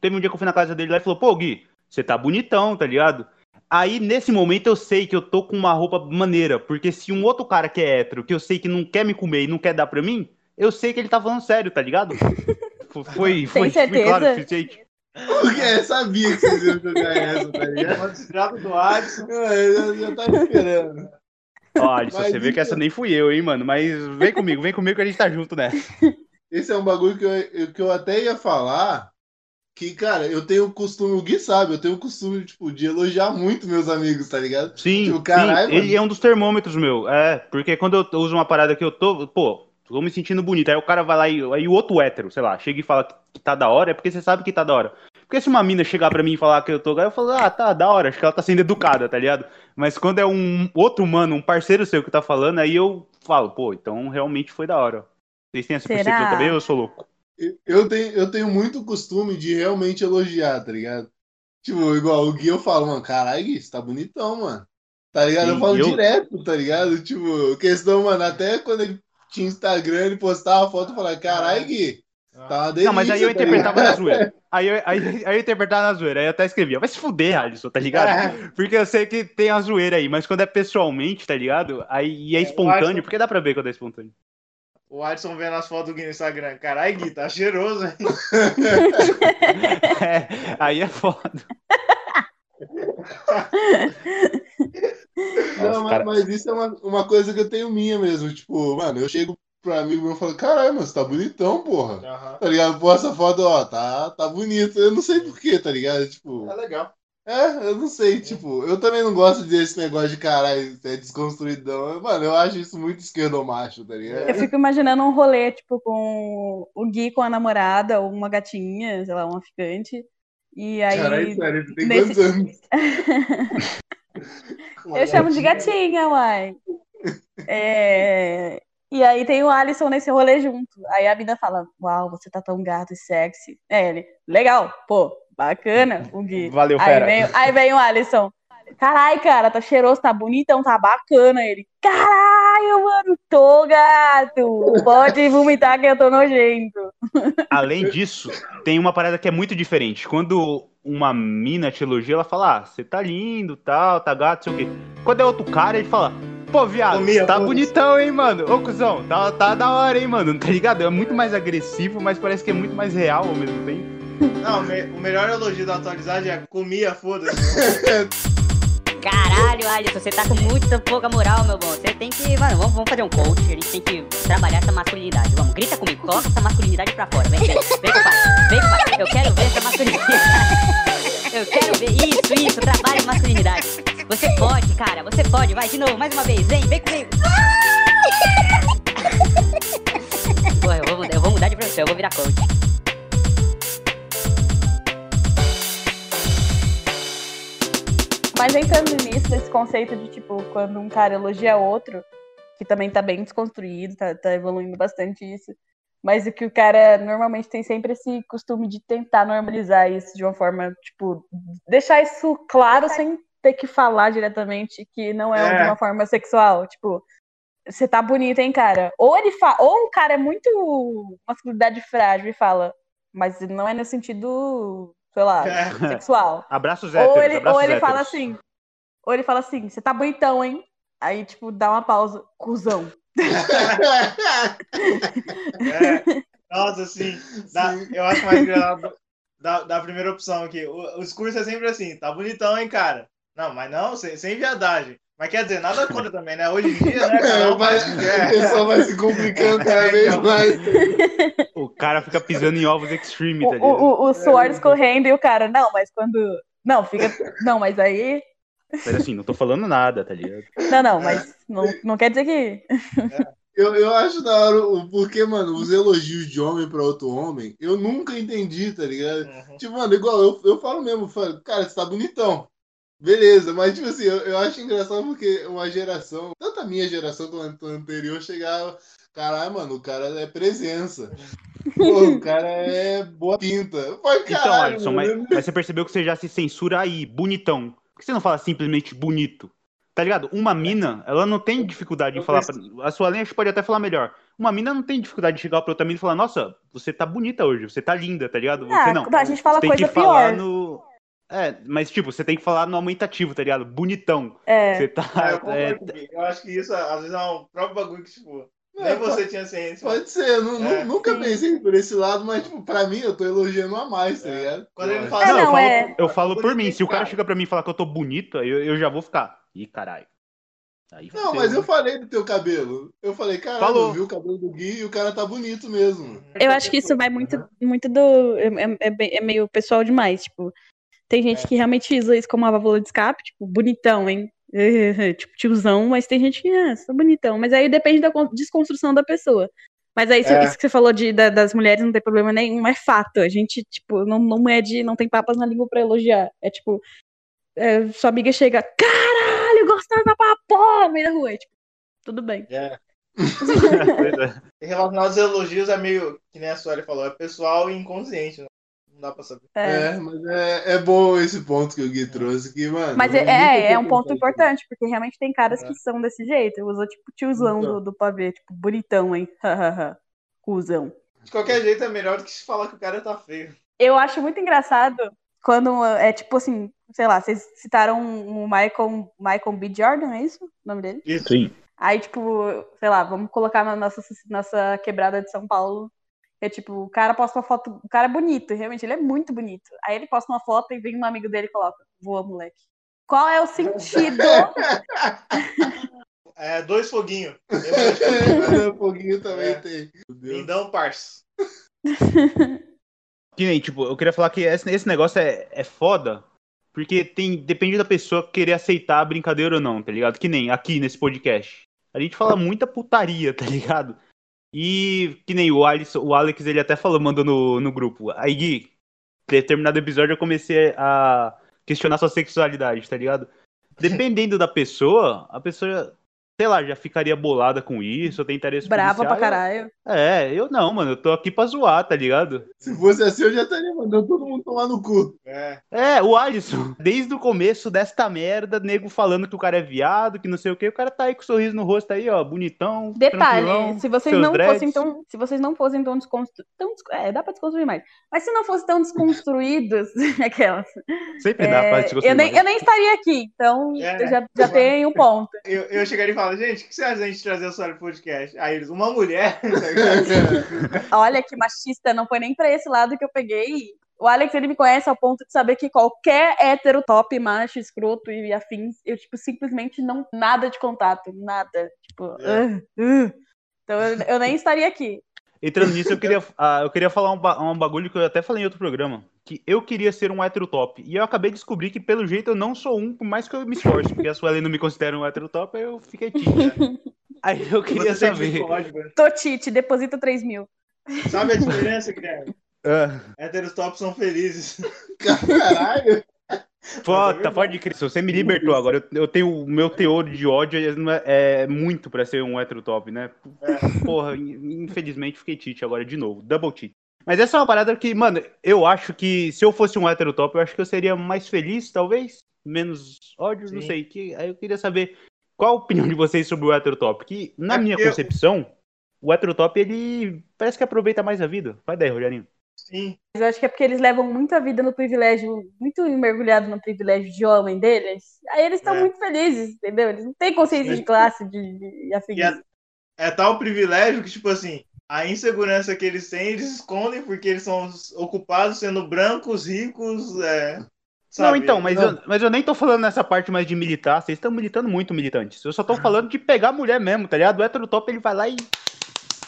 Teve um dia que eu fui na casa dele lá e falou, pô, Gui, você tá bonitão, tá ligado? Aí, nesse momento, eu sei que eu tô com uma roupa maneira, porque se um outro cara que é hétero, que eu sei que não quer me comer e não quer dar pra mim, eu sei que ele tá falando sério, tá ligado? Foi, foi, foi, certeza? claro o suficiente. Porque eu sabia que vocês iam jogar essa, tá ligado? Desgraça do Alex. É, Eu já, já tava esperando. Ó, Alisson, Mas você vê que então- essa nem fui eu, hein, mano? Mas vem comigo, vem comigo que a gente tá junto nessa. Esse é um bagulho que eu, que eu até ia falar. Que, cara, eu tenho o costume, o Gui sabe, eu tenho o costume, tipo, de elogiar muito meus amigos, tá ligado? Sim, Tipo, caralho, sim, ele é um dos termômetros, meu. É, porque quando eu uso uma parada que eu tô, pô, tô me sentindo bonito. Aí o cara vai lá e aí o outro hétero, sei lá, chega e fala que tá da hora, é porque você sabe que tá da hora. Porque se uma mina chegar pra mim e falar que eu tô, eu falo, ah, tá da hora, acho que ela tá sendo educada, tá ligado? Mas quando é um outro mano, um parceiro seu que tá falando, aí eu falo, pô, então realmente foi da hora. Vocês têm essa Será? percepção também ou eu sou louco? Eu- Eu tenho, eu tenho muito costume de realmente elogiar, tá ligado? Tipo, igual o Gui eu falo, mano, caralho, Gui, você tá bonitão, mano. Tá ligado? eu Sim, falo eu- direto, tá ligado? Tipo, questão, mano, até quando ele tinha Instagram, ele postava foto e falava, caralho, Gui, tá uma delícia. Não, mas aí eu tá interpretava ligado? na zoeira. Aí eu, aí, aí eu interpretava na zoeira, aí eu até escrevia, vai se fuder, Alisson, tá ligado? É. Porque eu sei que tem a zoeira aí, mas quando é pessoalmente, tá ligado? Aí e é É, eu espontâneo, acho- porque dá pra ver quando é espontâneo. O Adson vendo as fotos do Gui no Instagram. Caralho, Gui, tá cheiroso, hein? É, aí é foda. Não, mas, mas isso é uma, uma coisa que eu tenho minha mesmo. Tipo, mano, eu chego pra amigo meu e falo, caralho, mano, você tá bonitão, porra. Aham. Tá ligado? Pô, essa foto, ó, tá, tá bonito. Eu não sei porquê, tá ligado? Tipo, É legal. É, eu não sei, tipo, eu também não gosto desse negócio de caralho, é desconstruidão. Mano, eu acho isso muito esquerdomacho, tá ligado? Eu fico imaginando um rolê, tipo, com o Gui com a namorada, ou uma gatinha, sei lá, uma ficante. E aí. Caralho, sério, tu tem nesse- quantos anos? Eu chamo de gatinha, uai. É, E aí tem o Alisson nesse rolê junto. Aí a mina fala: Uau, você tá tão gato e sexy. É ele, legal, pô, bacana, o Gui. Valeu, Aí fera. vem, aí vem o Alisson. Carai, cara, tá cheiroso, tá bonitão, tá bacana. Ele, caralho, mano, tô gato. Pode vomitar que eu tô nojento. Além disso, tem uma parada que é muito diferente. Quando uma mina te elogia, ela fala, ah, você tá lindo, tal, tá gato, sei o quê. Quando é outro cara, ele fala, pô, viado, Comia, tá bonitão, hein, mano? Ô, cuzão, tá, tá da hora, hein, mano? Tá ligado? É muito mais agressivo, mas parece que é muito mais real ao mesmo tempo. Não, me- o melhor elogio da atualidade é comia, foda-se. Caralho, Alisson, você tá com muita pouca moral, meu bom. Você tem que. Mano, vamos, vamos fazer um coach. A gente tem que trabalhar essa masculinidade. Vamos, grita comigo, coloca essa masculinidade pra fora. Vem, vem, vem, compadre. Vem, compadre. Eu quero ver essa masculinidade. Eu quero ver isso, isso, trabalha a masculinidade. Você pode, cara, você pode. Vai, de novo, mais uma vez. Vem, vem comigo. Porra, eu vou, eu vou mudar de profissão, eu vou virar coach. Mas entrando nisso, nesse conceito de, tipo, quando um cara elogia outro, que também tá bem desconstruído, tá, tá evoluindo bastante isso. Mas o que o cara normalmente tem sempre esse costume de tentar normalizar isso de uma forma, tipo, deixar isso claro sem ter que falar diretamente que não é, É. de uma forma sexual. Tipo, você tá bonito, hein, cara? Ou ele fa... ou o cara é muito masculinidade frágil e fala, mas não é no sentido, sei lá, É. sexual. Abraços héteros, Ou ele, abraços ou ele héteros. fala assim, ou ele fala assim, você tá bonitão, hein? Aí, tipo, dá uma pausa, cuzão. É. Nossa, assim, dá- eu acho mais engraçado da, da primeira opção aqui. O, o discurso é sempre assim, tá bonitão, hein, cara? Não, mas não, sem, sem viadagem. Mas quer dizer, nada contra também, né? Hoje em dia, né, cara? É, não vai, faz o pessoal vai se complicando cada É, vez então. mais. O cara fica pisando em ovos extreme, O, tá ligado? o, o, o suor escorrendo e o cara, não, mas quando. Não, fica. Não, mas aí. Mas assim, não tô falando nada, tá ligado? Não, não, mas não, não quer dizer que. Eu, eu acho da hora o porque, mano, os elogios de homem pra outro homem, eu nunca entendi, tá ligado? Uhum. Tipo, mano, igual eu, eu falo mesmo, eu falo, cara, você tá bonitão. Beleza, mas tipo assim, eu, eu acho engraçado porque uma geração, tanto a minha geração quanto a anterior, chegava, caralho, mano, o cara é presença. Pô, o cara é boa pinta. Falei, Então, caralho, Alisson, mano, mas, mas você percebeu que você já se censura aí, bonitão. Por que você não fala simplesmente bonito? Tá ligado? Uma mina, ela não tem dificuldade em falar. Pra... A sua linha pode até falar melhor. Uma mina não tem dificuldade de chegar pra outra mina e falar: Nossa, você tá bonita hoje, você tá linda, tá ligado? Você Ah, não. a gente fala Você tem coisa que falar pior. no. É, mas tipo, você tem que falar no aumentativo, tá ligado? Bonitão. É. Você tá. É, eu, é, eu acho que isso, às vezes, é um próprio bagulho que, tipo, É, nem pô, você tinha ciência. Pode ser, eu nu- É, nunca sim. pensei por esse lado, mas tipo, pra mim eu tô elogiando a mais, tá É. ligado? Quando ele Eu fala É, Não, eu não, falo, é. eu falo por mim. Se o cara cara. chega pra mim e falar que eu tô bonito, aí eu, eu já vou ficar. Ih, caralho. Aí Não, mas eu falei do teu cabelo. Eu falei, caralho, Falou. eu vi o cabelo do Gui e o cara tá bonito mesmo. Eu acho que isso vai muito, muito do. É, é- é é meio pessoal demais. Tipo, tem gente É. que realmente usa isso como uma válvula de escape, tipo, bonitão, hein? tipo, tiozão, mas tem gente que, ah, sou bonitão. Mas aí depende da con- desconstrução da pessoa. Mas aí, isso- É. isso que você falou de, da- das mulheres não ter problema nenhum, é fato. A gente, tipo, não, não é de. não tem papas na língua pra elogiar. É tipo. é, sua amiga chega, caralho, gostosa pra porra, no meio da rua. É, tipo, tudo bem. É. É. E relacionado aos elogios é meio, que nem a Sueli falou, é pessoal e inconsciente, né? Dá pra saber. É. É, mas é, é bom esse ponto que o Gui trouxe, que, mano. Mas é, é, é um ponto importante, porque realmente tem caras É. que são desse jeito. Usa tipo tiozão Então. do, do pavê, tipo, bonitão, hein? Cusão. De qualquer jeito é melhor do que se falar que o cara tá feio. Eu acho muito engraçado quando é tipo assim, sei lá, vocês citaram o Michael, Michael B. Jordan, é isso o nome dele? Isso. Sim. Aí, tipo, sei lá, vamos colocar na nossa, nossa quebrada de São Paulo. É tipo, o cara posta uma foto, o cara é bonito, realmente, ele é muito bonito. Aí ele posta uma foto e vem um amigo dele e coloca, voa, moleque. Qual é o sentido? É, dois foguinhos. o foguinho também É. tem. Lindão, parça. Que nem, tipo, eu queria falar que esse, esse negócio é, é foda, porque tem, depende da pessoa querer aceitar a brincadeira ou não, tá ligado? Que nem aqui nesse podcast. A gente fala muita putaria, tá ligado? E que nem o Alex, o Alex ele até falou, mandou no, no grupo. Aí, Gui, determinado episódio eu comecei a questionar sua sexualidade, tá ligado? Dependendo da pessoa, a pessoa, sei lá, já ficaria bolada com isso, ou tentaria se Brava pra caralho. É, eu não, mano, eu tô aqui pra zoar, tá ligado? Se fosse assim, eu já estaria mandando todo mundo tomar no cu. É. É, o Alisson, desde o começo desta merda, nego falando que o cara é viado, que não sei o que, o cara tá aí com o sorriso no rosto aí, ó, bonitão. Detalhe, se vocês não dreads. fossem tão, se vocês não fossem tão desconstruídos, é, dá pra desconstruir mais. Mas se não fossem tão desconstruídos, aquelas, Sempre dá pra é, desconstruir eu nem, mais. eu nem estaria aqui, então É. já, já tem um ponto. Eu, eu chegaria e falaria, gente, o que você acha da gente trazer a pro podcast? Aí eles, uma mulher, tá? Olha que machista, não foi nem pra esse lado que eu peguei. O Alex, ele me conhece ao ponto de saber que qualquer hétero top, macho, escroto e afins, eu, tipo, simplesmente não, nada de contato, nada. Tipo, É. "Ah, ah". então eu, eu nem estaria aqui. Entrando nisso, eu queria, ah, eu queria falar um, ba- um bagulho que eu até falei em outro programa. Que eu queria ser um hétero top. E eu acabei de descobrir que, pelo jeito, eu não sou um, por mais que eu me esforce. Porque a Suelen não me considera um hétero top, aí eu fiquei tímido. Aí eu queria Você saber. né? Tô Tite, deposita 3 mil. Sabe a diferença, Guilherme? Ah, Héteros top são felizes. Caralho. Puta, pode crer. Você me libertou agora, eu, eu tenho o meu teor de ódio é, não é- é muito pra ser um hétero top, né? Porra, in- infelizmente fiquei tite agora de novo. Double tite. Mas essa é uma parada que, mano, eu acho que se eu fosse um hétero top, eu acho que eu seria mais feliz, talvez. Menos ódio, não Sim. sei. Que, aí eu queria saber qual a opinião de vocês sobre o hétero top. Que, na É minha eu- concepção, o hétero top, ele parece que aproveita mais a vida. Vai daí, Rogerinho. Sim. Mas eu acho que é porque eles levam muita vida no privilégio, muito mergulhado no privilégio de homem deles. Aí eles estão É. muito felizes, entendeu? Eles não têm consciência de classe, de, de é, é tal privilégio que, tipo assim, a insegurança que eles têm, eles escondem porque eles são ocupados sendo brancos, ricos, é, não, sabe? então, mas, Não. Eu, mas eu nem tô falando nessa parte mais de militar. Vocês estão militando muito, militantes. Eu só tô falando de pegar a mulher mesmo, tá ligado? O hétero top, ele vai lá e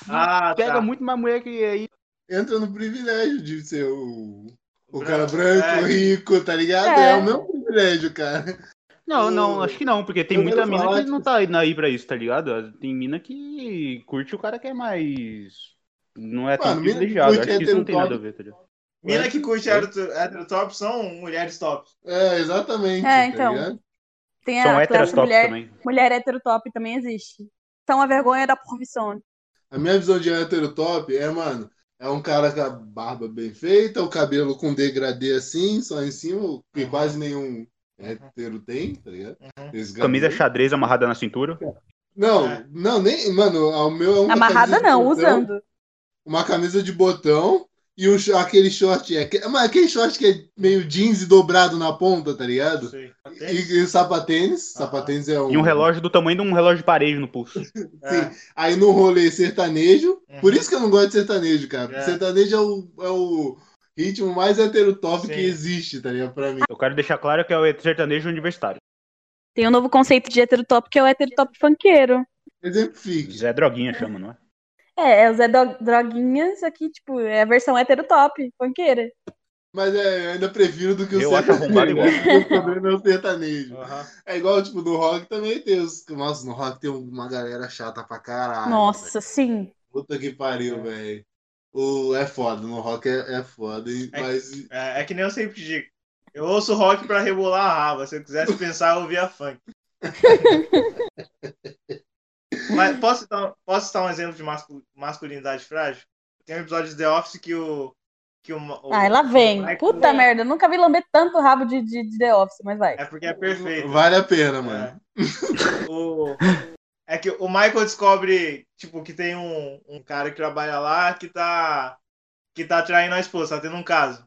Ah, pega tá. muito mais mulher que aí. Entra no privilégio de ser o, o Branco, cara branco, é. rico, tá ligado? É. É, o meu privilégio, cara. Não, O- não, acho que não, porque tem eu muita mina falar, que não tá aí- aí pra isso, tá ligado? Tem mina que curte o cara que é mais. Não é tão privilegiado. Acho que isso não tem nada a ver, tá ligado? Mina que curte hétero, hétero top são mulheres top. É, exatamente. É, tá então. ligado? Tem São a classe top mulher, também. mulher hétero top também existe. São a vergonha da profissão. A minha visão de hétero top é, mano, é um cara com a barba bem feita, o cabelo com degradê assim, só em cima, que Uhum. quase nenhum hétero tem, tá ligado? Uhum. Camisa xadrez amarrada na cintura. Não, É. não, nem, mano, o meu é uma Amarrada não, botão, usando. Uma camisa de botão e um, aquele short, é, aquele short que é meio jeans e dobrado na ponta, tá ligado? Sei. E, e sapatênis, Aham. sapatênis é um... E um relógio do tamanho de um relógio de parede no pulso. É. Aí no rolê sertanejo, Uhum. por isso que eu não gosto de sertanejo, cara. É. Sertanejo é o, é o ritmo mais heterotop Sim. que existe, tá ligado? Pra mim. Eu quero deixar claro que é o sertanejo universitário. Tem um novo conceito de hétero top que é o hétero top funkeiro. Exemplifique. Zé Droguinha chama, não é? É, é o Zé Do- Droguinha, só que, tipo, é a versão hétero top, funkeira. Mas é, eu ainda prefiro do que o Eu acho arrombado igual. O problema é o sertanejo. Aham. É igual, tipo, no rock também tem os. Nossa, no rock tem uma galera chata pra caralho. Nossa, sim. velho. Puta que pariu, velho. O... É foda, no rock é, é foda. hein? É- Mas. É, é que nem eu sempre digo. Eu ouço rock pra rebolar a raba. Se eu quisesse pensar, eu ouvia funk. Mas posso citar, posso citar um exemplo de mascu- masculinidade frágil? Tem um episódio de The Office que o. Que o, o Ai, lá vem. Michael- Puta merda, eu nunca vi lamber tanto rabo de, de, de The Office, mas vai. É porque é perfeito. Vale a pena, mano. É. o, é que o Michael descobre, tipo, que tem um, um cara que trabalha lá que tá. que tá traindo a esposa, tá tendo um caso.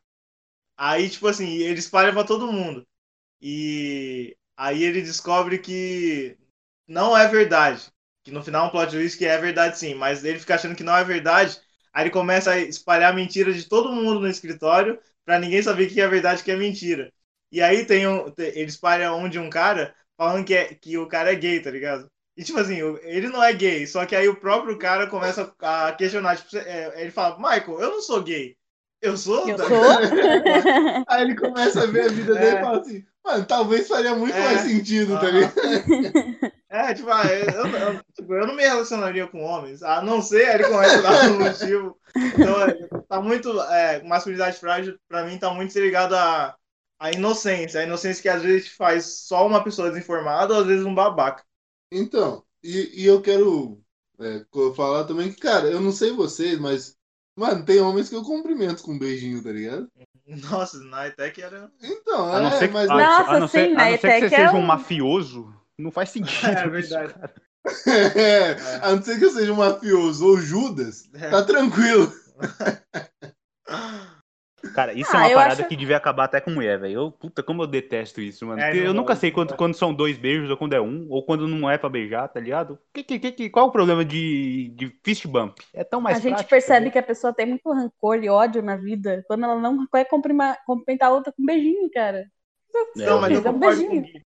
Aí, tipo assim, ele espalha pra todo mundo. E aí ele descobre que não é verdade. Que no final é um plot twist que é verdade sim, mas ele fica achando que não é verdade, aí ele começa a espalhar mentira de todo mundo no escritório pra ninguém saber que é verdade que é mentira. E aí tem um, ele espalha um de um cara falando que, é, que o cara é gay, tá ligado? E tipo assim, ele não é gay, só que aí o próprio cara começa a questionar, tipo, é, ele fala, Michael, eu não sou gay. Eu sou? Eu tá sou. Aí ele começa a ver a vida dele É. e fala assim, mano, talvez faria muito É. mais sentido, tá Aham. ligado? É, tipo, ah, eu, eu- tipo, eu não me relacionaria com homens, a não ser, ele a dar um motivo. Então, é, tá muito. É, masculinidade frágil, pra mim, tá muito ligado à, à inocência. A inocência que às vezes faz só uma pessoa desinformada ou às vezes um babaca. Então, e, e eu quero é, falar também que, cara, eu não sei vocês, mas, mano, tem homens que eu cumprimento com um beijinho, tá ligado? Nossa, na até era. Então, A não é, ser que, mas a, Nossa, a não ser, sim, a não ser que você é seja um um- mafioso, não faz sentido. É isso, verdade. cara. é, a não ser que eu seja um mafioso ou Judas, É. tá tranquilo. Cara, isso Ah, é uma eu parada acho- que devia acabar até com mulher, velho. Eu, puta, como eu detesto isso, mano. É, Porque não eu nunca sei não quando, quando são dois beijos, ou quando é um, ou quando não é pra beijar, tá ligado? Que, que, que, que- qual o problema de, de fist bump? É tão mais a gente prático, percebe né? que a pessoa tem muito rancor e ódio na vida quando ela não quer cumprimentar a outra com um beijinho, cara. É, Não, mas eu é um concordo com o. Gui.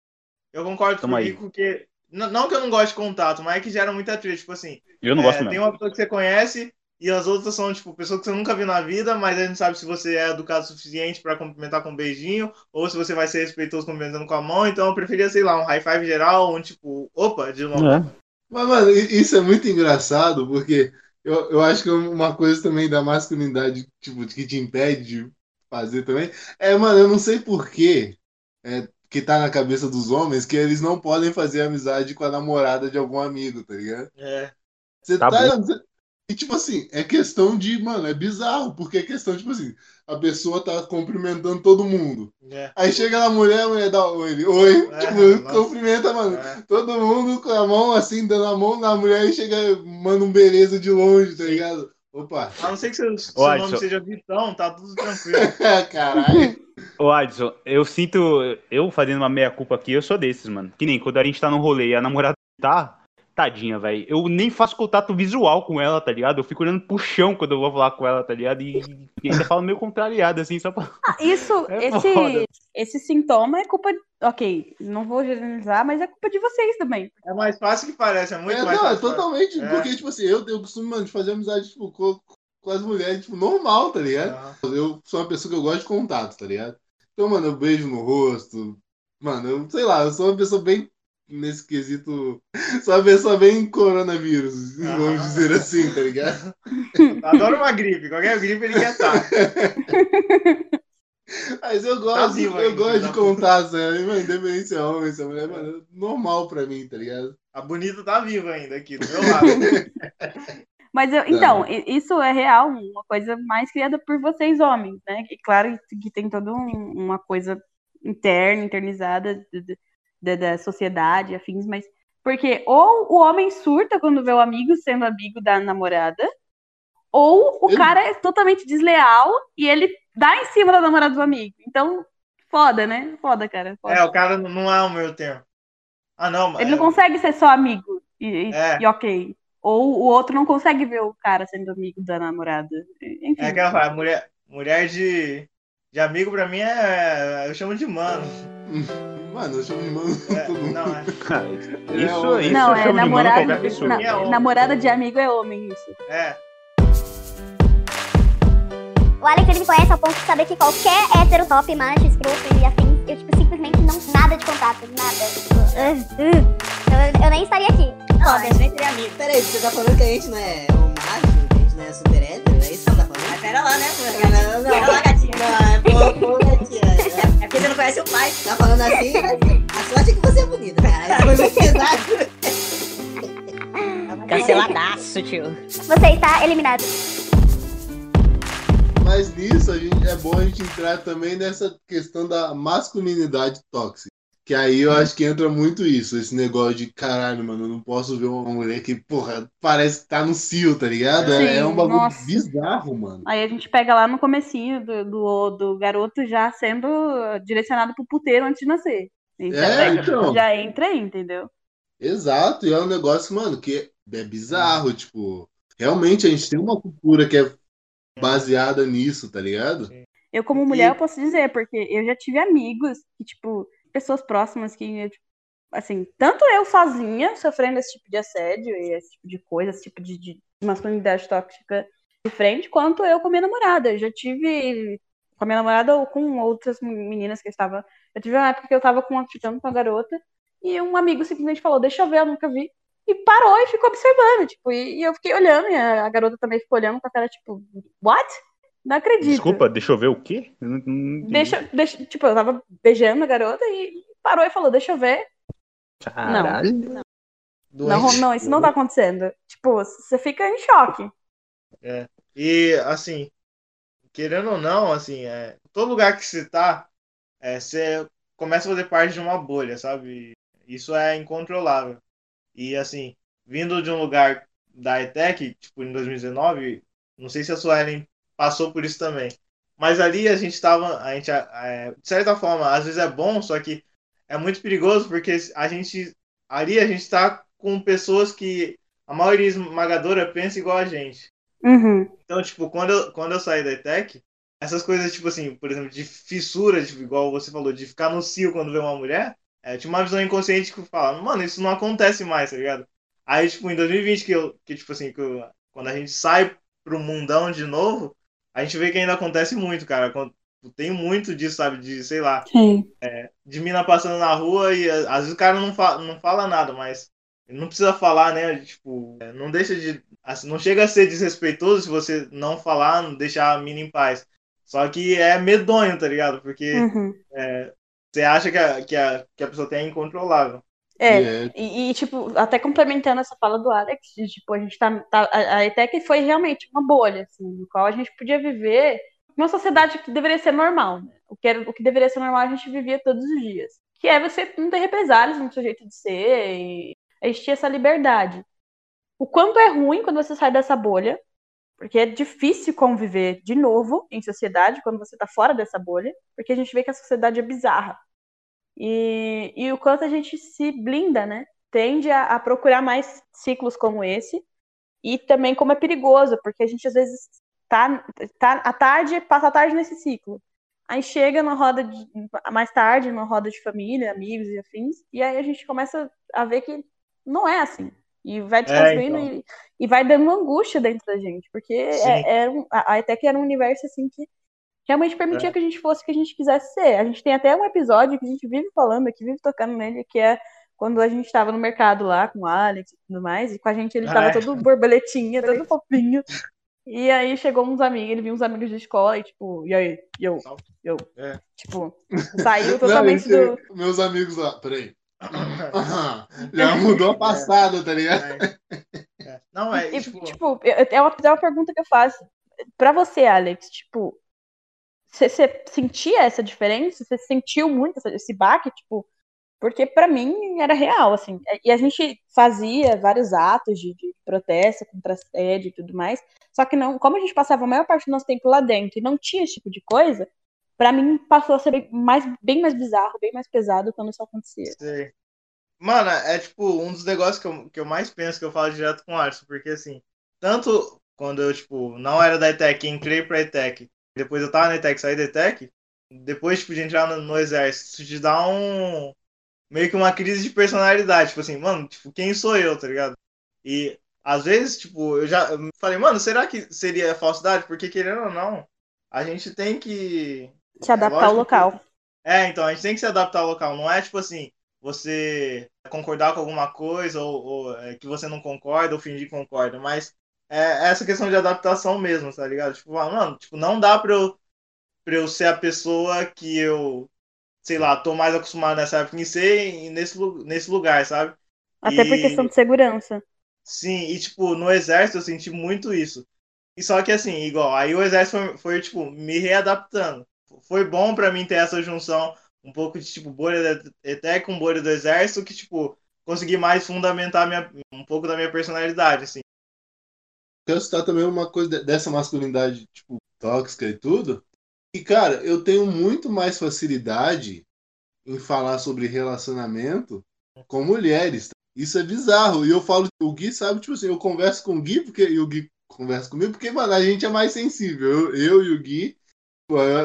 Eu concordo com Tamo o. Gui porque. n- Não que eu não goste de contato, mas é que gera muita treta. Tipo assim, Eu não É, gosto tem mesmo. uma pessoa que você conhece e as outras são, tipo, pessoas que você nunca viu na vida, mas a gente sabe se você é educado o suficiente pra cumprimentar com um beijinho ou se você vai ser respeitoso cumprimentando com a mão. Então eu preferia, sei lá, um high five geral, um tipo, opa, de novo. É. Mas, mano, i- isso é muito engraçado, porque eu, eu acho que uma coisa também da masculinidade, tipo, que te impede de fazer também, é, mano, eu não sei por quê, é, que tá na cabeça dos homens, que eles não podem fazer amizade com a namorada de algum amigo, tá ligado? É. Você Tá tá. E, tipo assim, é questão de, mano, é bizarro, porque é questão, tipo assim, a pessoa tá cumprimentando todo mundo. É. Aí chega na mulher, a mulher dá oi, oi, É, tipo, nossa. cumprimenta, mano. É. Todo mundo com a mão assim, dando a mão na mulher e chega, manda um beleza de longe, tá ligado? Opa, A não ser que seu, seu nome seja Vitão, tá tudo tranquilo. caralho. Ô, Adson, eu sinto. Eu fazendo uma meia-culpa aqui, eu sou desses, mano. Que nem quando a gente tá num rolê e a namorada tá. Tadinha, velho. Eu nem faço contato visual com ela, tá ligado? Eu fico olhando pro chão quando eu vou falar com ela, tá ligado? E, e ainda falo meio contrariado, assim, só pra. Ah, isso, É esse, foda. esse sintoma é culpa. Ok, não vou generalizar, mas é culpa de vocês também. É mais fácil que parece, é muito É, mais não, é fácil. totalmente, É. porque, tipo assim, eu, eu costumo, mano, de fazer amizade, tipo, com, com as mulheres, tipo, normal, tá ligado? Ah, Eu sou uma pessoa que eu gosto de contato, tá ligado? Então, mano, eu beijo no rosto. Mano, eu sei lá, eu sou uma pessoa bem nesse quesito. Sou uma pessoa bem coronavírus, vamos dizer assim, tá ligado? Adoro uma gripe, qualquer gripe ele quer estar. Mas eu gosto, Tá vivo eu gosto de tá. contato, né? Mano, independente se é homem, se é mulher, mano, é normal pra mim, tá ligado? A bonita tá viva ainda aqui do meu lado. Mas eu, então, i- isso é real, uma coisa mais criada por vocês, homens, né? E claro que tem toda um- uma coisa interna, internizada de- de- da, da sociedade, afins, mas. Porque ou o homem surta quando vê o amigo sendo amigo da namorada, ou o cara é totalmente desleal e ele dá em cima da namorada do amigo. Então, foda, né? Foda, cara. Foda. É, o cara não é o meu termo. Ah, não, mas. Ele não consegue ser só amigo e, É. e ok. Ou o outro não consegue ver o cara sendo amigo da namorada. Enfim. É que ela fala, mulher, mulher de, de amigo pra mim é. Eu chamo de mano. Mano, eu chamo de mano É, todo mundo. não, é. isso, homem. isso não, eu é chamo de mano namorada. qualquer pessoa. na- É namorada de amigo é homem, isso. É. O Alex ele me conhece ao ponto de saber que qualquer hétero top, macho, escroto e afins, eu tipo, simplesmente não nada de contato, nada. Tipo, uh, uh. Eu, eu nem estaria aqui. Não, a gente nem seria amigo. Peraí, você tá falando que a gente não é um macho, que a gente não é super hétero? É isso pera lá, né? Não, não, Pera lá, gatinha. Não, é pô, pô, gatinha. É porque você não conhece o pai. Tá falando assim, a sorte é que você é bonita, cara. Isso foi muito pesado. Canceladaço, tio. Você está eliminado. Mas nisso a gente, é bom a gente entrar também nessa questão da masculinidade tóxica. Que aí eu acho que entra muito isso, esse negócio de caralho, mano, eu não posso ver uma mulher que, porra, parece que tá no cio, tá ligado? Sim, é, é um bagulho nossa. bizarro, mano. Aí a gente pega lá no comecinho do, do, do garoto já sendo direcionado pro puteiro antes de nascer. Já, É, pega- então. já entra aí, entendeu? Exato, e é um negócio, mano, que é bizarro, tipo, realmente a gente tem uma cultura que é baseada nisso, tá ligado? Eu, como mulher, eu posso dizer, porque eu já tive amigos que, tipo, pessoas próximas que, tipo, assim, tanto eu sozinha sofrendo esse tipo de assédio e esse tipo de coisa, esse tipo de, de masculinidade tóxica de frente, quanto eu com minha namorada. Eu já tive com a minha namorada ou com outras meninas que eu estava. Eu tive uma época que eu estava com, com a garota e um amigo simplesmente falou: Deixa eu ver, eu nunca vi. E parou e ficou observando, tipo, e, e eu fiquei olhando, e a, a, garota também ficou olhando com a cara, tipo, what? Não acredito. Desculpa, deixa eu ver o quê? Não, não... Deixa, deixa, tipo, eu tava beijando a garota e parou e falou, deixa eu ver. Caralho. Não, não, não, isso não tá acontecendo. Tipo, você fica em choque. É. E, assim, querendo ou não, assim, é, todo lugar que você tá, é, você começa a fazer parte de uma bolha, sabe? Isso é incontrolável. E, assim, vindo de um lugar da ETEC, tipo, em 2019, não sei se a Suelen passou por isso também. Mas ali a gente tava, a gente, é, de certa forma, às vezes é bom, só que é muito perigoso porque a gente, ali a gente tá com pessoas que a maioria esmagadora pensa igual a gente. Uhum. Então, tipo, quando eu, quando eu saí da ETEC, essas coisas, tipo assim, por exemplo, de fissura, tipo, igual você falou, de ficar no cio quando vê uma mulher, é, tinha uma visão inconsciente que fala, mano, isso não acontece mais, tá ligado? Aí, tipo, em 2020, que, eu, que tipo assim, que eu, quando a gente sai pro mundão de novo, a gente vê que ainda acontece muito, cara. Tem muito disso, sabe? De, sei lá, é, de mina passando na rua e às vezes o cara não fala, não fala nada, mas não precisa falar, né? Tipo, é, não deixa de. Assim, não chega a ser desrespeitoso se você não falar, não deixar a mina em paz. Só que é medonho, tá ligado? Porque uhum. é, você acha que a, que, a, que a pessoa tem é incontrolável. É, yeah. e, e, tipo, até complementando essa fala do Alex, de, tipo, a gente tá, tá a, a ETEC foi realmente uma bolha, assim, no qual a gente podia viver uma sociedade que deveria ser normal, né? O que, era, o que deveria ser normal a gente vivia todos os dias. Que é você não ter represálias no seu jeito de ser e existir essa liberdade. O quanto é ruim quando você sai dessa bolha, porque é difícil conviver de novo em sociedade quando você está fora dessa bolha, porque a gente vê que a sociedade é bizarra. E, e o quanto a gente se blinda, né? Tende a, a procurar mais ciclos como esse, e também como é perigoso, porque a gente às vezes tá, tá à tarde, passa a tarde nesse ciclo. Aí chega na roda de, mais tarde, na roda de família, amigos e afins, e aí a gente começa a ver que não é assim. E vai desconstruindo é, então. e, e, vai dando angústia dentro da gente, porque é, é, a ETEC era um universo assim que realmente permitia é. que a gente fosse o que a gente quisesse ser. A gente tem até um episódio que a gente vive falando aqui, vive tocando nele, que é quando a gente estava no mercado lá com o Alex e tudo mais, e com a gente ele estava ah, é. todo borboletinha, todo fofinho. E aí chegou uns amigos, ele viu uns amigos de escola e tipo, e aí? Eu, eu, é. tipo, saiu totalmente Não, do. Meus amigos lá, peraí. Já mudou a passada, tá ligado? É. Não, é. E, tipo... tipo, é uma, é uma pergunta que eu faço. Pra você, Alex, tipo, você, sentia essa diferença? Você sentiu muito esse baque? Tipo, porque para mim era real, assim. E a gente fazia vários atos de, de protesto contra a sede e tudo mais. Só que não, como a gente passava a maior parte do nosso tempo lá dentro e não tinha esse tipo de coisa, para mim passou a ser bem mais, bem mais bizarro, bem mais pesado quando isso acontecia. Sim. Mano, é tipo um dos negócios que eu, que eu mais penso que eu falo direto com o Arson, porque assim, tanto quando eu, tipo, não era da ETEC, entrei pra ETEC, depois eu tava na ETEC, saí da ETEC, depois, tipo, de entrar no, no exército, isso te dá um. meio que uma crise de personalidade, tipo assim, mano, tipo, quem sou eu, tá ligado? E às vezes, tipo, eu já eu falei, mano, será que seria falsidade? Porque querendo ou não, a gente tem que. Se adaptar ao local. Que... É, então, a gente tem que se adaptar ao local. Não é tipo assim, você concordar com alguma coisa ou, ou é, que você não concorda ou fingir que concorda, mas é essa questão de adaptação mesmo, tá ligado? Tipo, mano, tipo, não dá pra eu, pra eu ser a pessoa que eu, sei lá, tô mais acostumado nessa época em ser nesse, nesse lugar, sabe? Até e... por questão de segurança. Sim, e tipo, no exército eu senti muito isso. E só que assim, igual, aí o exército foi, foi tipo, me readaptando. Foi bom para mim ter essa junção um pouco de tipo bolha até com bolha do exército que tipo consegui mais fundamentar minha, um pouco da minha personalidade assim quero citar também uma coisa dessa masculinidade tipo tóxica e tudo e cara eu tenho muito mais facilidade em falar sobre relacionamento com mulheres Isso é bizarro. E eu falo, o Gui sabe, tipo assim, eu converso com o Gui, porque, e o Gui conversa comigo, porque, mano, a gente é mais sensível. Eu, eu e o Gui,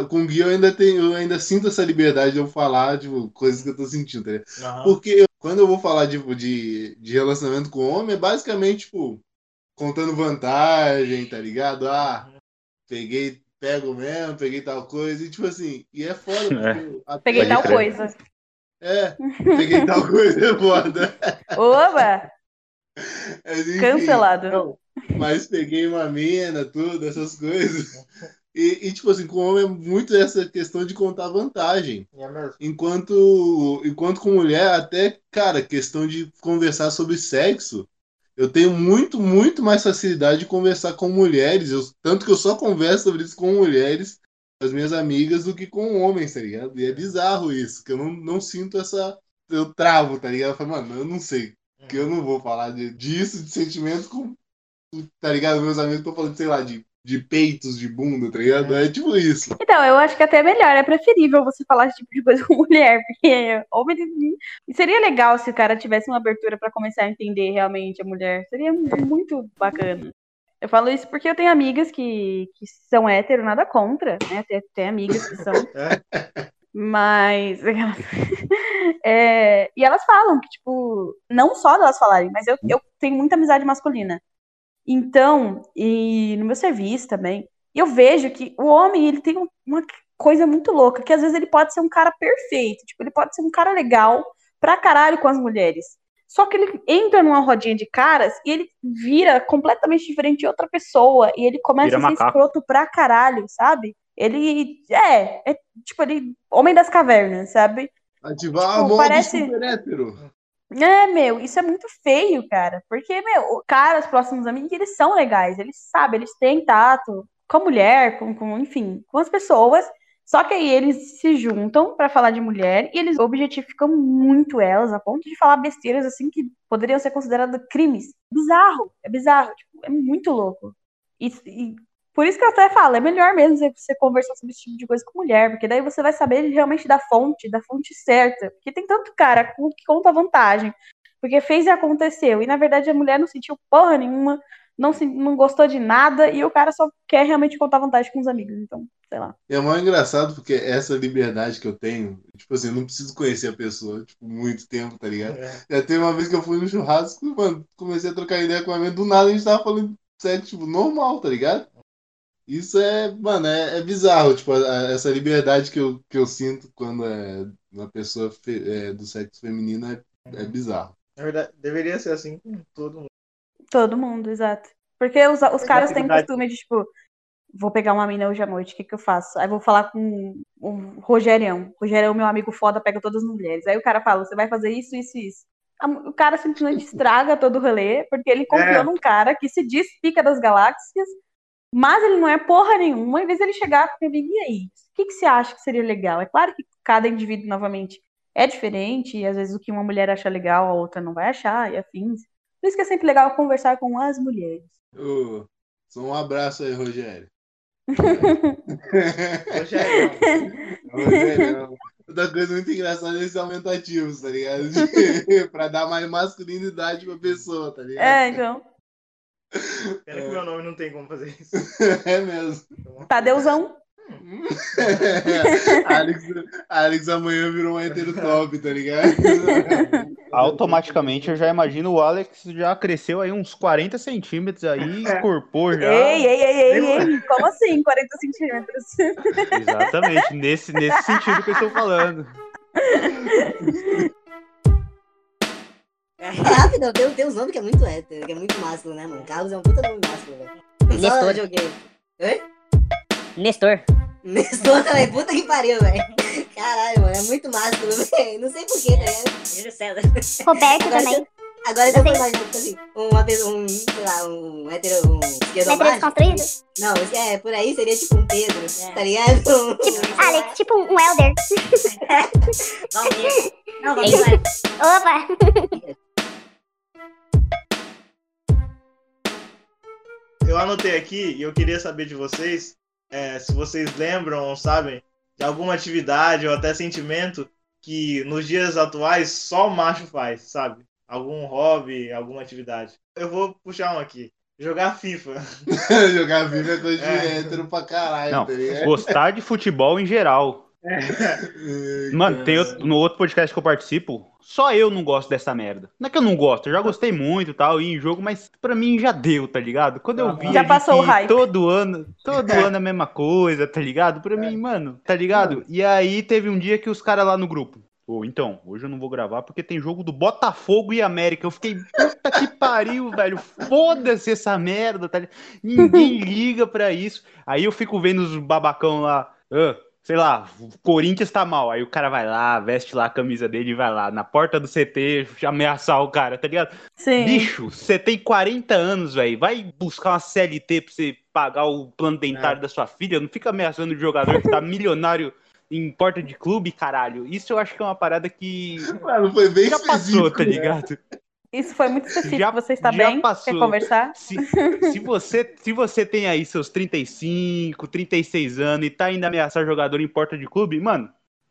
com o Gui eu ainda tenho, eu ainda sinto essa liberdade de eu falar, tipo, coisas que eu tô sentindo, tá? Aham. Porque eu- quando eu vou falar tipo, de, de relacionamento com homem, é basicamente, tipo, contando vantagem, tá ligado? Ah, peguei, pego mesmo, peguei tal coisa, e tipo assim, e é foda, até- Peguei tal coisa. É, peguei tal coisa, é foda. Oba! Mas, enfim, Cancelado. não, mas peguei uma mina, tudo, essas coisas. E, e, tipo assim, com homem é muito essa questão de contar vantagem. É mesmo. Enquanto, enquanto com mulher, até, cara, questão de conversar sobre sexo, eu tenho muito, muito mais facilidade de conversar com mulheres. Eu, tanto que eu só converso sobre isso com mulheres, as minhas amigas, do que com homens, tá ligado? E é bizarro isso, que eu não, não sinto essa. Eu travo, tá ligado? Eu falo, mano, eu não sei. Que eu não vou falar de, disso, de sentimento com. Tá ligado? Meus amigos estão falando, sei lá, de, de peitos, de bunda, tá ligado? É tipo isso. Então, eu acho que até é melhor, é preferível você falar esse tipo de coisa com mulher, porque homem. Seria legal se o cara tivesse uma abertura pra começar a entender realmente a mulher. Seria muito bacana. Eu falo isso porque eu tenho amigas que, que são hétero, nada contra, né? Tem, tem amigas que são. Mas. é, e elas falam que, tipo, não só delas falarem, mas eu, eu tenho muita amizade masculina. Então, e no meu serviço também, eu vejo que o homem, ele tem um- uma coisa muito louca, que às vezes ele pode ser um cara perfeito, tipo, ele pode ser um cara legal pra caralho com as mulheres. Só que ele entra numa rodinha de caras e ele vira completamente diferente de outra pessoa. E ele começa Vira a ser macaco. escroto pra caralho, sabe? Ele é, é tipo, ele, homem das cavernas, sabe? Ativar a Tipo, mão parece- do super hétero. É, meu, isso é muito feio, cara. Porque, meu, cara, os próximos amigos, eles são legais, eles sabem, eles têm tato com a mulher, com, com, enfim, com as pessoas. Só que aí eles se juntam pra falar de mulher e eles objetificam muito elas, a ponto de falar besteiras assim que poderiam ser consideradas crimes. Bizarro, é bizarro, tipo, é muito louco. E, e por isso que eu até falo, é melhor mesmo você- conversar sobre esse tipo de coisa com mulher, porque daí você vai saber realmente da fonte, da fonte certa. Porque tem tanto cara que conta vantagem, porque fez e aconteceu. E na verdade a mulher não sentiu porra nenhuma, não, se, não gostou de nada, e o cara só quer realmente contar vantagem com os amigos. Então, sei lá. É mais engraçado porque essa liberdade que eu tenho, tipo assim, eu não preciso conhecer a pessoa, tipo, muito tempo, tá ligado? É. Já teve uma vez que eu fui no churrasco, mano, comecei a trocar ideia com a minha, do nada a gente tava falando sexo, tipo, normal, tá ligado? Isso é, mano, é, é bizarro, tipo, a- a- essa liberdade que eu, que eu sinto quando é uma pessoa fe- é, do sexo feminino é, é bizarro. Na verdade, deveria ser assim com todo mundo. Todo mundo, exato. Porque os, os caras têm costume de, tipo, vou pegar uma mina hoje à noite, o que que eu faço? Aí vou falar com o Rogerião. Rogerião, meu amigo foda, pega todas as mulheres. Aí o cara fala, você vai fazer isso, isso e isso. O cara simplesmente estraga todo o rolê, porque ele confiou É. num cara que se diz pica das galáxias, mas ele não é porra nenhuma. Em vez ele chegar e mim, e aí? O que, que você acha que seria legal? É claro que cada indivíduo, novamente, é diferente, e às vezes o que uma mulher acha legal, a outra não vai achar, e afins. Por isso que é sempre legal conversar com as mulheres. Só um abraço aí, Rogério. Rogério, Rogério. Outra coisa muito engraçada é esses aumentativos, tá ligado? pra dar mais masculinidade pra pessoa, tá ligado? É, então. Pena que meu nome não tem como fazer isso. É mesmo. Tadeuzão. Alex, Alex amanhã virou um hétero top, tá ligado? Automaticamente eu já imagino o Alex já cresceu aí uns 40 centímetros aí, escorpou já. Ei, ei, ei, ei, ei. Como assim, 40 centímetros? Exatamente, nesse, nesse sentido que eu estou falando. É rápido, tem, tem uns nomes que é muito hétero, que é muito másculo, né, mano? Carlos é um puta nome másculo, velho. Só Nestor. joguei. Oi? Nestor. Nestor também, puta que pariu, velho. Caralho, mano, é muito másculo, velho. Não sei porquê, tá ligado? Júlio César. Roberto Agora, também. agora eu for imaginar, tipo assim, uma pessoa, um, sei lá, um hétero, um Hétero esquerdomático. desconstruído? Não, esse é, por aí seria tipo um Pedro, tá ligado? Alex, tipo um Elder. Valmir. Não, É Valmir. Opa! Eu anotei aqui e eu queria saber de vocês é, se vocês lembram ou sabem de alguma atividade ou até sentimento que nos dias atuais só o macho faz, sabe? algum hobby, alguma atividade. Eu vou puxar um aqui. Jogar FIFA. Jogar FIFA é coisa de É. hétero pra caralho, Não, tá gostar de futebol em geral. Ai, Mano, tem outro- no outro podcast que eu participo, só eu não gosto dessa merda. Não é que eu não gosto, eu já gostei muito e tal, e em jogo, mas pra mim já deu, tá ligado? Quando eu vi Já passou o hype. todo ano, todo ano a mesma coisa, tá ligado? Pra mim, mano, tá ligado? E aí teve um dia que os caras lá no grupo, Pô, então, hoje eu não vou gravar porque tem jogo do Botafogo e América. Eu fiquei, puta que pariu, velho. Foda-se essa merda, tá ligado? Ninguém liga pra isso. Aí eu fico vendo os babacão lá, ah, sei lá, o Corinthians tá mal. Aí o cara vai lá, veste lá a camisa dele e vai lá, na porta do CT, ameaçar o cara, tá ligado? Sim. Bicho, você tem 40 anos, velho. Vai buscar uma CLT pra você pagar o plano dentário da sua filha. Não fica ameaçando o jogador que tá milionário em porta de clube, caralho. Isso eu acho que é uma parada que Mano, foi bem já passou, tá né? Isso foi muito específico. Já- você está já bem? passou. Quer conversar? Se, se, você, se você tem aí seus 35, 36 anos e tá indo ameaçar jogador em porta de clube, mano,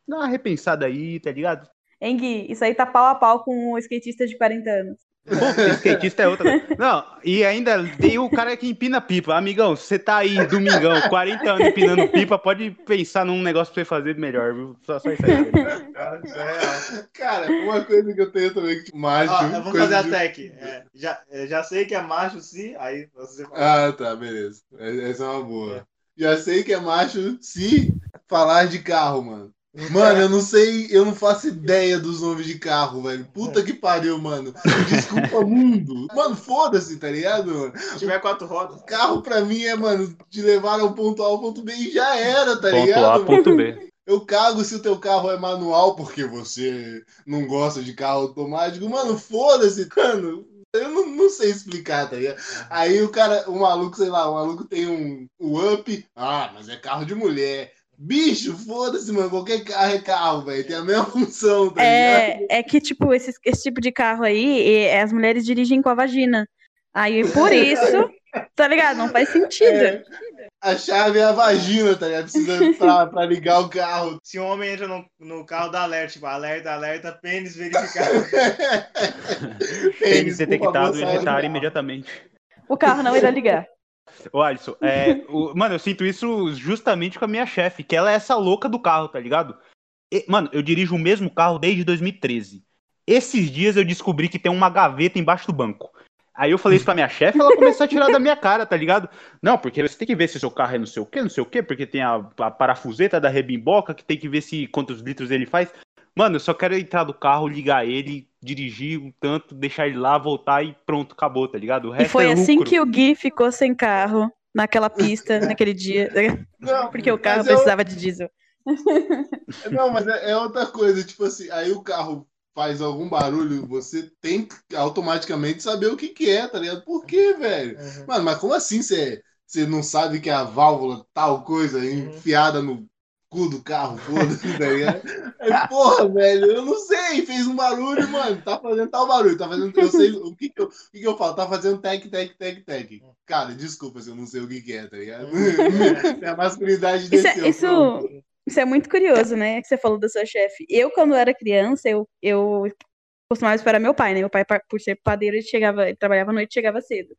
dá uma repensada aí, tá ligado? Hein, Gui? Isso aí tá pau a pau com o skatista de 40 anos. Pô, skatista é outra. coisa. Não, e ainda tem o cara que empina pipa. Amigão, você tá aí, domingão, 40 anos empinando pipa, pode pensar num negócio pra você fazer melhor, viu? Só, só isso aí. Cara, é. Cara, uma coisa que eu tenho também que macho. Ó, eu vou fazer a de- tag. É, já, é, já sei que é macho sim, aí você fala. Ah, tá, beleza. É- Essa é uma boa. Já sei que é macho se falar de carro, mano. Mano, eu não sei, eu não faço ideia dos nomes de carro, velho. Puta que pariu, mano. Desculpa, mundo. Mano, foda-se, tá ligado, mano? Se tiver quatro rodas. Carro pra mim é, mano, de levar ao ponto A ao ponto B e já era, tá Ponto ligado? A, mano? ponto B. Eu cago se o teu carro é manual porque você não gosta de carro automático. Mano, foda-se, mano. Eu não, não sei explicar, tá ligado? Aí o cara, o maluco, sei lá, o maluco tem um, um up. Ah, mas é carro de mulher. Bicho, foda-se, mano. Qualquer carro é carro, velho. Tem a mesma função, tá ligado? É, é que, tipo, esse, esse tipo de carro aí, e- as mulheres dirigem com a vagina. Aí, por isso, tá ligado? Não faz sentido. É. A chave é a vagina, tá ligado? Precisa pra, pra ligar o carro. Se um homem entra no, no carro, dá alerta, tipo, alerta, alerta, pênis verificado. Tênis por detectado favor, e imediatamente. O carro não irá ligar. Ô, Alisson, é, o- mano, eu sinto isso justamente com a minha chefe, que ela é essa louca do carro, tá ligado? E- mano, eu dirijo o mesmo carro desde 2013. Esses dias eu descobri que tem uma gaveta embaixo do banco. Aí eu falei isso pra minha chefe, ela começou a tirar da minha cara, tá ligado? Não, porque você tem que ver se o seu carro é não sei o quê, não sei o quê, porque tem a, a parafuseta da rebimboca, que tem que ver se quantos litros ele faz. Mano, eu só quero entrar do carro, ligar ele, dirigir um tanto, deixar ele lá, voltar e pronto, acabou, tá ligado? O E resto foi é assim lucro. que o Gui ficou sem carro naquela pista, naquele dia. Não, Porque o carro mas eu- precisava de diesel. Não, mas é, é outra coisa, tipo assim, aí o carro faz algum barulho, você tem que automaticamente saber o que que é, tá ligado? Por quê, velho? Uhum. Mano, mas como assim você você não sabe que é a válvula tal coisa enfiada no cu do carro, foda-se, tá ligado? Aí, porra, velho, eu não sei, fez um barulho, mano, tá fazendo tal barulho, tá fazendo, eu sei, o que que eu, o que que eu falo? Tá fazendo tec, tec, tec, tec. Cara, desculpa se eu não sei o que que é, tá ligado? É a masculinidade Isso, é, isso, pronto. isso é muito curioso, né? Que você falou da sua chefe. Eu, quando era criança, eu, eu costumava esperar meu pai, né? Meu pai, pa- por ser padeiro, ele chegava, ele trabalhava à noite e chegava cedo.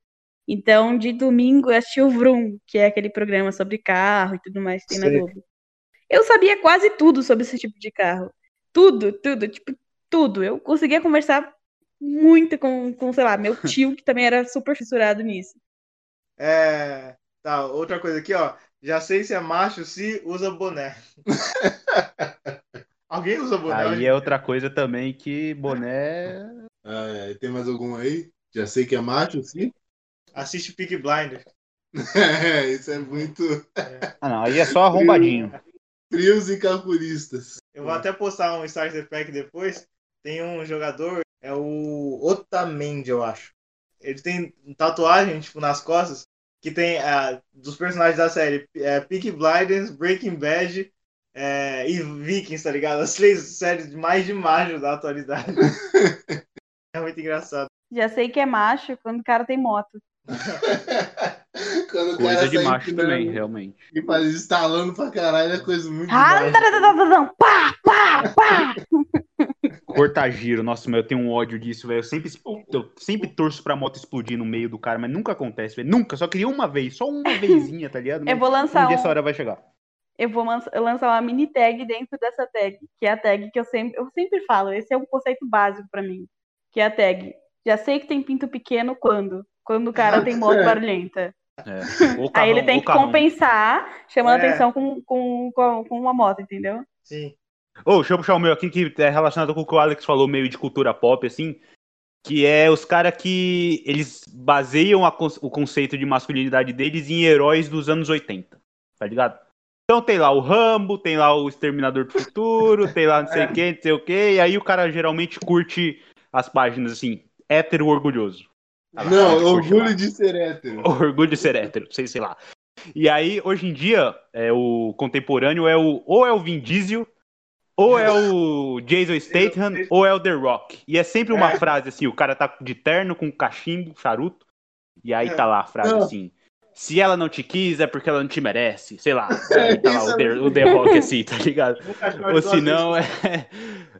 Então, de domingo, eu assistia o Vroom, que é aquele programa sobre carro e tudo mais que tem na Sei. Globo. Eu sabia quase tudo sobre esse tipo de carro. Tudo, tudo, tipo, tudo. Eu conseguia conversar muito com, com, sei lá, meu tio, que também era super fissurado nisso. É. Tá, outra coisa aqui, ó. Já sei se é macho se usa boné. Alguém usa boné? Aí é outra coisa também que boné. Ah, é, tem mais algum aí? Já sei que é macho, sim. Assiste Peak Blinder. É, isso é muito Ah, não, aí é só arrombadinho. Frios e calculistas. Eu vou até postar um Starter Pack depois. Tem um jogador, é o Otamendi, eu acho. Ele tem tatuagem, tipo, nas costas, que tem ah, dos personagens da série é, Peak Blinders, Breaking Bad é, e Vikings, tá ligado? As três séries mais de macho da atualidade. é muito engraçado. Já sei que é macho quando o cara tem moto. Quando o Coisa cara de macho também, realmente. E faz instalando pra caralho é coisa muito Ah, tá, tá, tá, pá, pá, pá. Cortar giro, nossa, mas eu tenho um ódio disso, velho. Eu sempre, eu sempre torço pra moto explodir no meio do cara, mas nunca acontece, velho. Nunca, só queria uma vez, só uma vezinha, tá ligado? Eu Mas vou lançar um dia um- essa hora vai chegar. eu vou lançar uma mini tag dentro dessa tag, que é a tag que eu sempre, eu sempre falo, esse é um conceito básico pra mim, que é a tag. Já sei que tem pinto pequeno quando? Quando o cara tem moto barulhenta. É. Ou Aí carrão, ele tem ou que carrão. compensar, chamando É. atenção com, com, com, com uma moto, entendeu? Sim. Ô, deixa eu puxar o meu aqui, que é relacionado com o que o Alex falou, meio de cultura pop, assim. Que é os caras que eles baseiam a o conceito de masculinidade deles em heróis dos anos 80. Tá ligado? Então tem lá o Rambo, tem lá o Exterminador do Futuro, tem lá não sei quem, não sei o quê, e aí o cara geralmente curte as páginas assim, hétero orgulhoso. Lá, Não, lá. orgulho de ser hétero. Orgulho de ser hétero, sei, sei lá. E aí, hoje em dia, é, o contemporâneo é o ou é o Vin Diesel, ou é o Jason Statham, ou é o The Rock. E é sempre uma É. frase assim, o cara tá de terno com cachimbo, charuto, e aí tá lá a frase Não. assim, se ela não te quis é porque ela não te merece, sei lá. É, Aí tá lá o é The, o The Rock assim, tá ligado? Ou se não, é,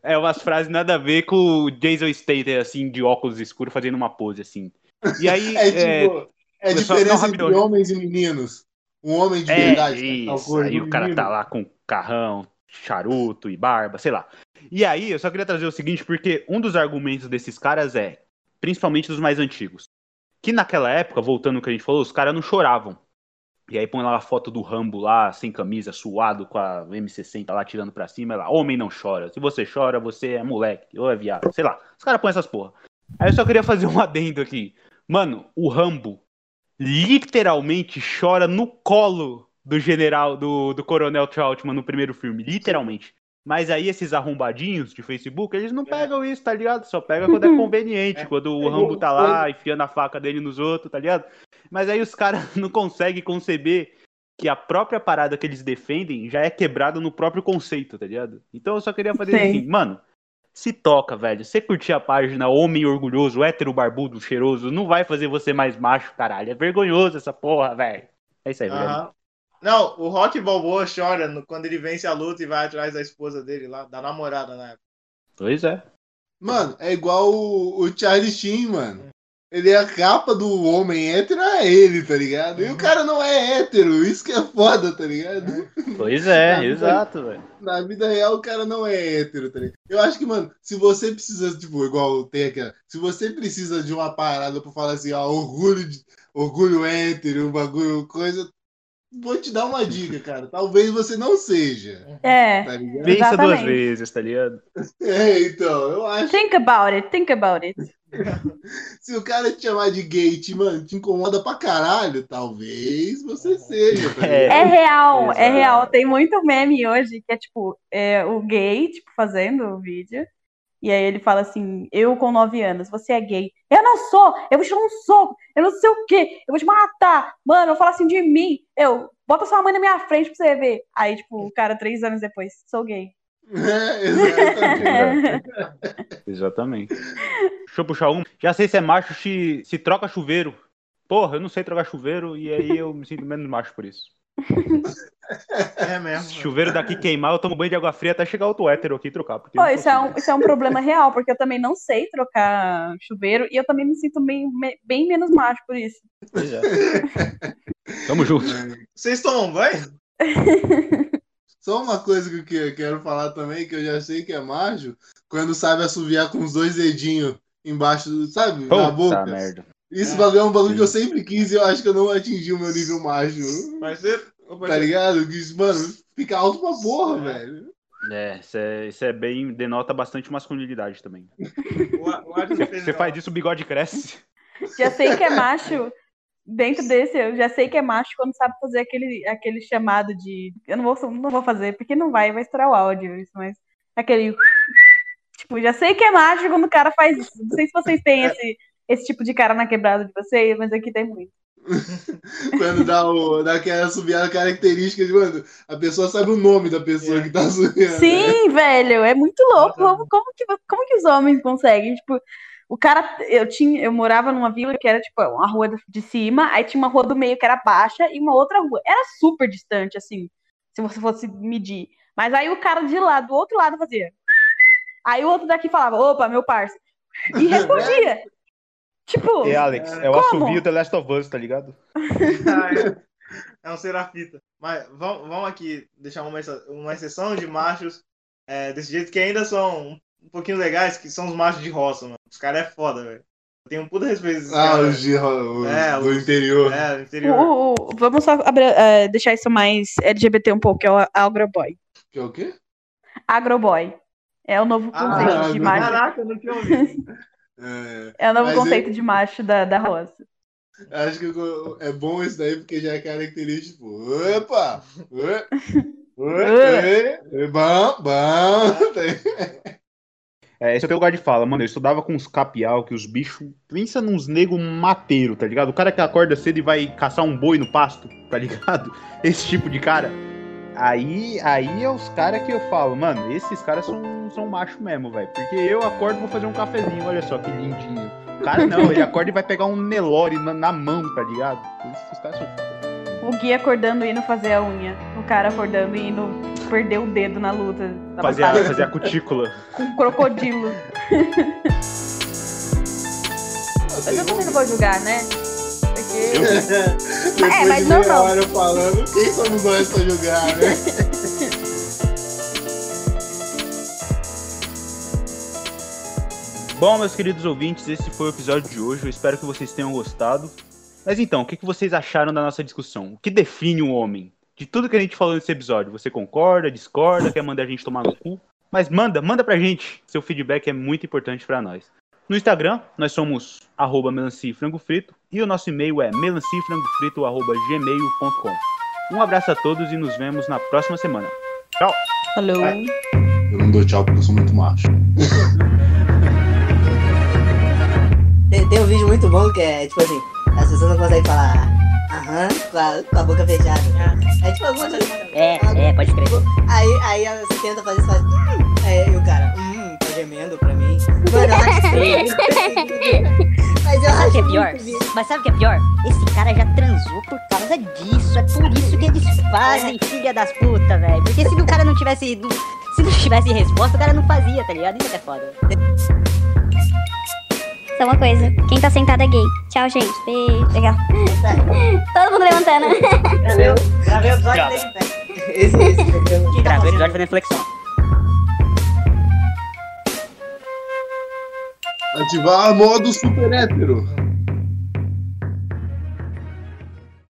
é umas frases nada a ver com o Jason Statham, assim, de óculos escuros, fazendo uma pose, assim. E aí, É é, tipo, é, pessoal- diferença entre rapidão. homens e meninos. Um homem de É, verdade. tal isso. coisa, Aí o cara tá lá com carrão, charuto e barba, sei lá. E aí, eu só queria trazer o seguinte, porque um dos argumentos desses caras é, principalmente dos mais antigos, que naquela época, voltando ao que a gente falou, os caras não choravam. E aí põe lá a foto do Rambo lá, sem camisa, suado, com a M60 lá tirando pra cima, é lá, homem não chora. Se você chora, você é moleque, ou é viado, sei lá. Os caras põem essas porra. Aí eu só queria fazer um adendo aqui. Mano, o Rambo literalmente chora no colo do general, do, do coronel Troutman no primeiro filme, literalmente. Mas aí esses arrombadinhos de Facebook, eles não pegam isso, tá ligado? Só pega quando é conveniente, É. quando o Rambo tá lá enfiando a faca dele nos outros, tá ligado? Mas aí os caras não conseguem conceber que a própria parada que eles defendem já é quebrada no próprio conceito, tá ligado? Então eu só queria fazer Sim. assim, mano, se toca, velho. Você curtir a página Homem Orgulhoso, hétero barbudo, cheiroso, não vai fazer você mais macho, caralho. É vergonhoso essa porra, velho. É isso aí, velho. Aham. Não, o Rock Balboa chora no- quando ele vence a luta e vai atrás da esposa dele lá, da namorada na época. Pois é. Mano, é igual o, o Charlie Sheen, mano. Ele é a capa do homem hétero, é ele, tá ligado? E o cara não é hétero, isso que é foda, tá ligado? Pois é, exato, velho. Na vida real, o cara não é hétero, tá ligado? Eu acho que, mano, se você precisa, tipo, igual tem aquela. Se você precisa de uma parada pra falar assim, ó, orgulho, de, orgulho hétero, um bagulho, coisa. Vou te dar uma dica, cara. Talvez você não seja, É. tá? Pensa duas vezes, tá ligado? É, então, eu acho Think about it, think about it. Se o cara te chamar de gay, te, mano, te incomoda pra caralho, talvez você seja, tá É. É real, é Exato. real. Tem muito meme hoje que é tipo, é, o gay, tipo, fazendo o vídeo. E aí ele fala assim, eu com 9 anos, você é gay. Eu não sou, eu vou te dar um soco, eu não sei o quê, eu vou te matar. Mano, eu falo assim de mim. Eu, bota sua mãe na minha frente pra você ver. Aí, tipo, o cara, três anos depois, sou gay. É, exatamente. Exatamente. Deixa eu puxar um. Já sei se é macho se, se troca chuveiro. Porra, eu não sei trocar chuveiro e aí eu me sinto menos macho por isso. É Se mesmo. chuveiro daqui queimar, eu tomo banho de água fria até chegar outro hétero aqui e trocar. Porque Pô, isso é, um, isso é um problema real, porque eu também não sei trocar chuveiro e eu também me sinto bem, bem menos macho por isso. Pois é. Tamo junto. Vocês tomam banho? Só uma coisa que eu que- quero falar também, que eu já sei que é macho, quando sabe assoviar com os dois dedinhos embaixo, do- sabe? na Puta boca. merda. Isso É. bagulho é um bagulho que eu sempre quis e eu acho que eu não atingi o meu nível macho. Parceiro? Ô, Tá parceiro. ligado? Mano, fica alto pra porra, velho. É, isso é, isso é bem. denota bastante masculinidade também. Você faz isso, o bigode cresce. Já sei que é macho. Dentro desse, eu já sei que é macho quando sabe fazer aquele, aquele chamado de. Eu não vou, não vou fazer, porque não vai, vai estourar o áudio, isso, mas. Aquele. Tipo, já sei que é macho quando o cara faz isso. Não sei se vocês têm esse, esse tipo de cara na quebrada de vocês, mas aqui tem muito. Quando dá, o, dá aquela assoviada característica de, mano, a pessoa sabe o nome da pessoa É. que tá assoviando. Sim, velho, é muito louco. Como, como que, como que os homens conseguem? Tipo, o cara, eu tinha, eu morava numa vila que era tipo uma rua de cima, aí tinha uma rua do meio que era baixa e uma outra rua. Era super distante, assim, se você fosse medir. Mas aí o cara de lá, do outro lado, fazia. Aí o outro daqui falava, opa, meu parça. E respondia. Tipo, E Alex, é o Como? assovio The Last of Us, tá ligado? é um serafita. Mas vamos, vamos aqui deixar uma, uma exceção de machos é, desse jeito que ainda são um, pouquinho legais, que são os machos de roça, mano. Os caras é foda, velho. Eu tenho um puta respeito desses Ah, caras. os, de, os É, do os- interior. É, do interior. o- o- vamos só abrir- é, deixar isso mais LGBT um pouco, que é o agroboy. Que é o quê? Agroboy. É o novo Ah, conceito de macho. Caraca, eu não tinha ouvido. É, É o novo conceito ele- de macho da, da roça. acho que eu- é bom isso daí porque já é característico. Tipo, opa! Bom, bom. É, esse é o teu lugar de fala, mano. Eu estudava com os capial, que os bichos. Pensa nos nego mateiro, tá ligado? O cara que acorda cedo e vai caçar um boi no pasto, tá ligado? Esse tipo de cara. Aí, aí é os caras que eu falo, mano, esses caras são, são macho mesmo, velho. Porque eu acordo e vou fazer um cafezinho, olha só que lindinho. O cara não, ele acorda e vai pegar um Nelore na, na mão, tá ligado? Esses caras são foda. O Gui acordando e indo fazer a unha. O cara acordando e indo perder o dedo na luta. Na Fazer a, fazer a cutícula. Com um crocodilo. Mas eu também não vou julgar, né? Depois É, mas de não, meia não. hora falando, quem somos nós pra julgar, né? Bom, meus queridos ouvintes, esse foi o episódio de hoje. Eu espero que vocês tenham gostado. Mas então, o que vocês acharam da nossa discussão? O que define um homem? De tudo que a gente falou nesse episódio, você concorda, discorda, quer mandar a gente tomar no cu? Mas manda, manda pra gente. Seu feedback é muito importante pra nós. No Instagram, nós somos arroba melancia e frango frito e o nosso e-mail é melanciafrangofrito.gmail.com Um abraço a todos e nos vemos na próxima semana. Tchau! Falou. Eu não dou tchau porque eu sou muito macho. Tem, tem um vídeo muito bom que é, tipo assim, as pessoas não conseguem falar aham com a, com a boca fechada. É tipo alguma coisa. É, é, pode crer. Aí, aí você tenta fazer isso, faz. Hum, aí o cara, hum, tá gemendo pra mim. Mano, eu acho estranho. Mas eu Sabe o acho que é pior? Mas sabe o que é pior? Esse cara já transou por causa disso. É por isso que eles fazem, filha das putas, velho. Porque se o cara não tivesse. Se não tivesse resposta, o cara não fazia, tá ligado? Isso é foda. Só uma coisa, quem tá sentado é gay. Tchau, gente. Beijo. Legal. Todo mundo levantando. Gravei o gravei o episódio? Quem tá Gravei o episódio fazendo flexão. Ativar modo super hétero.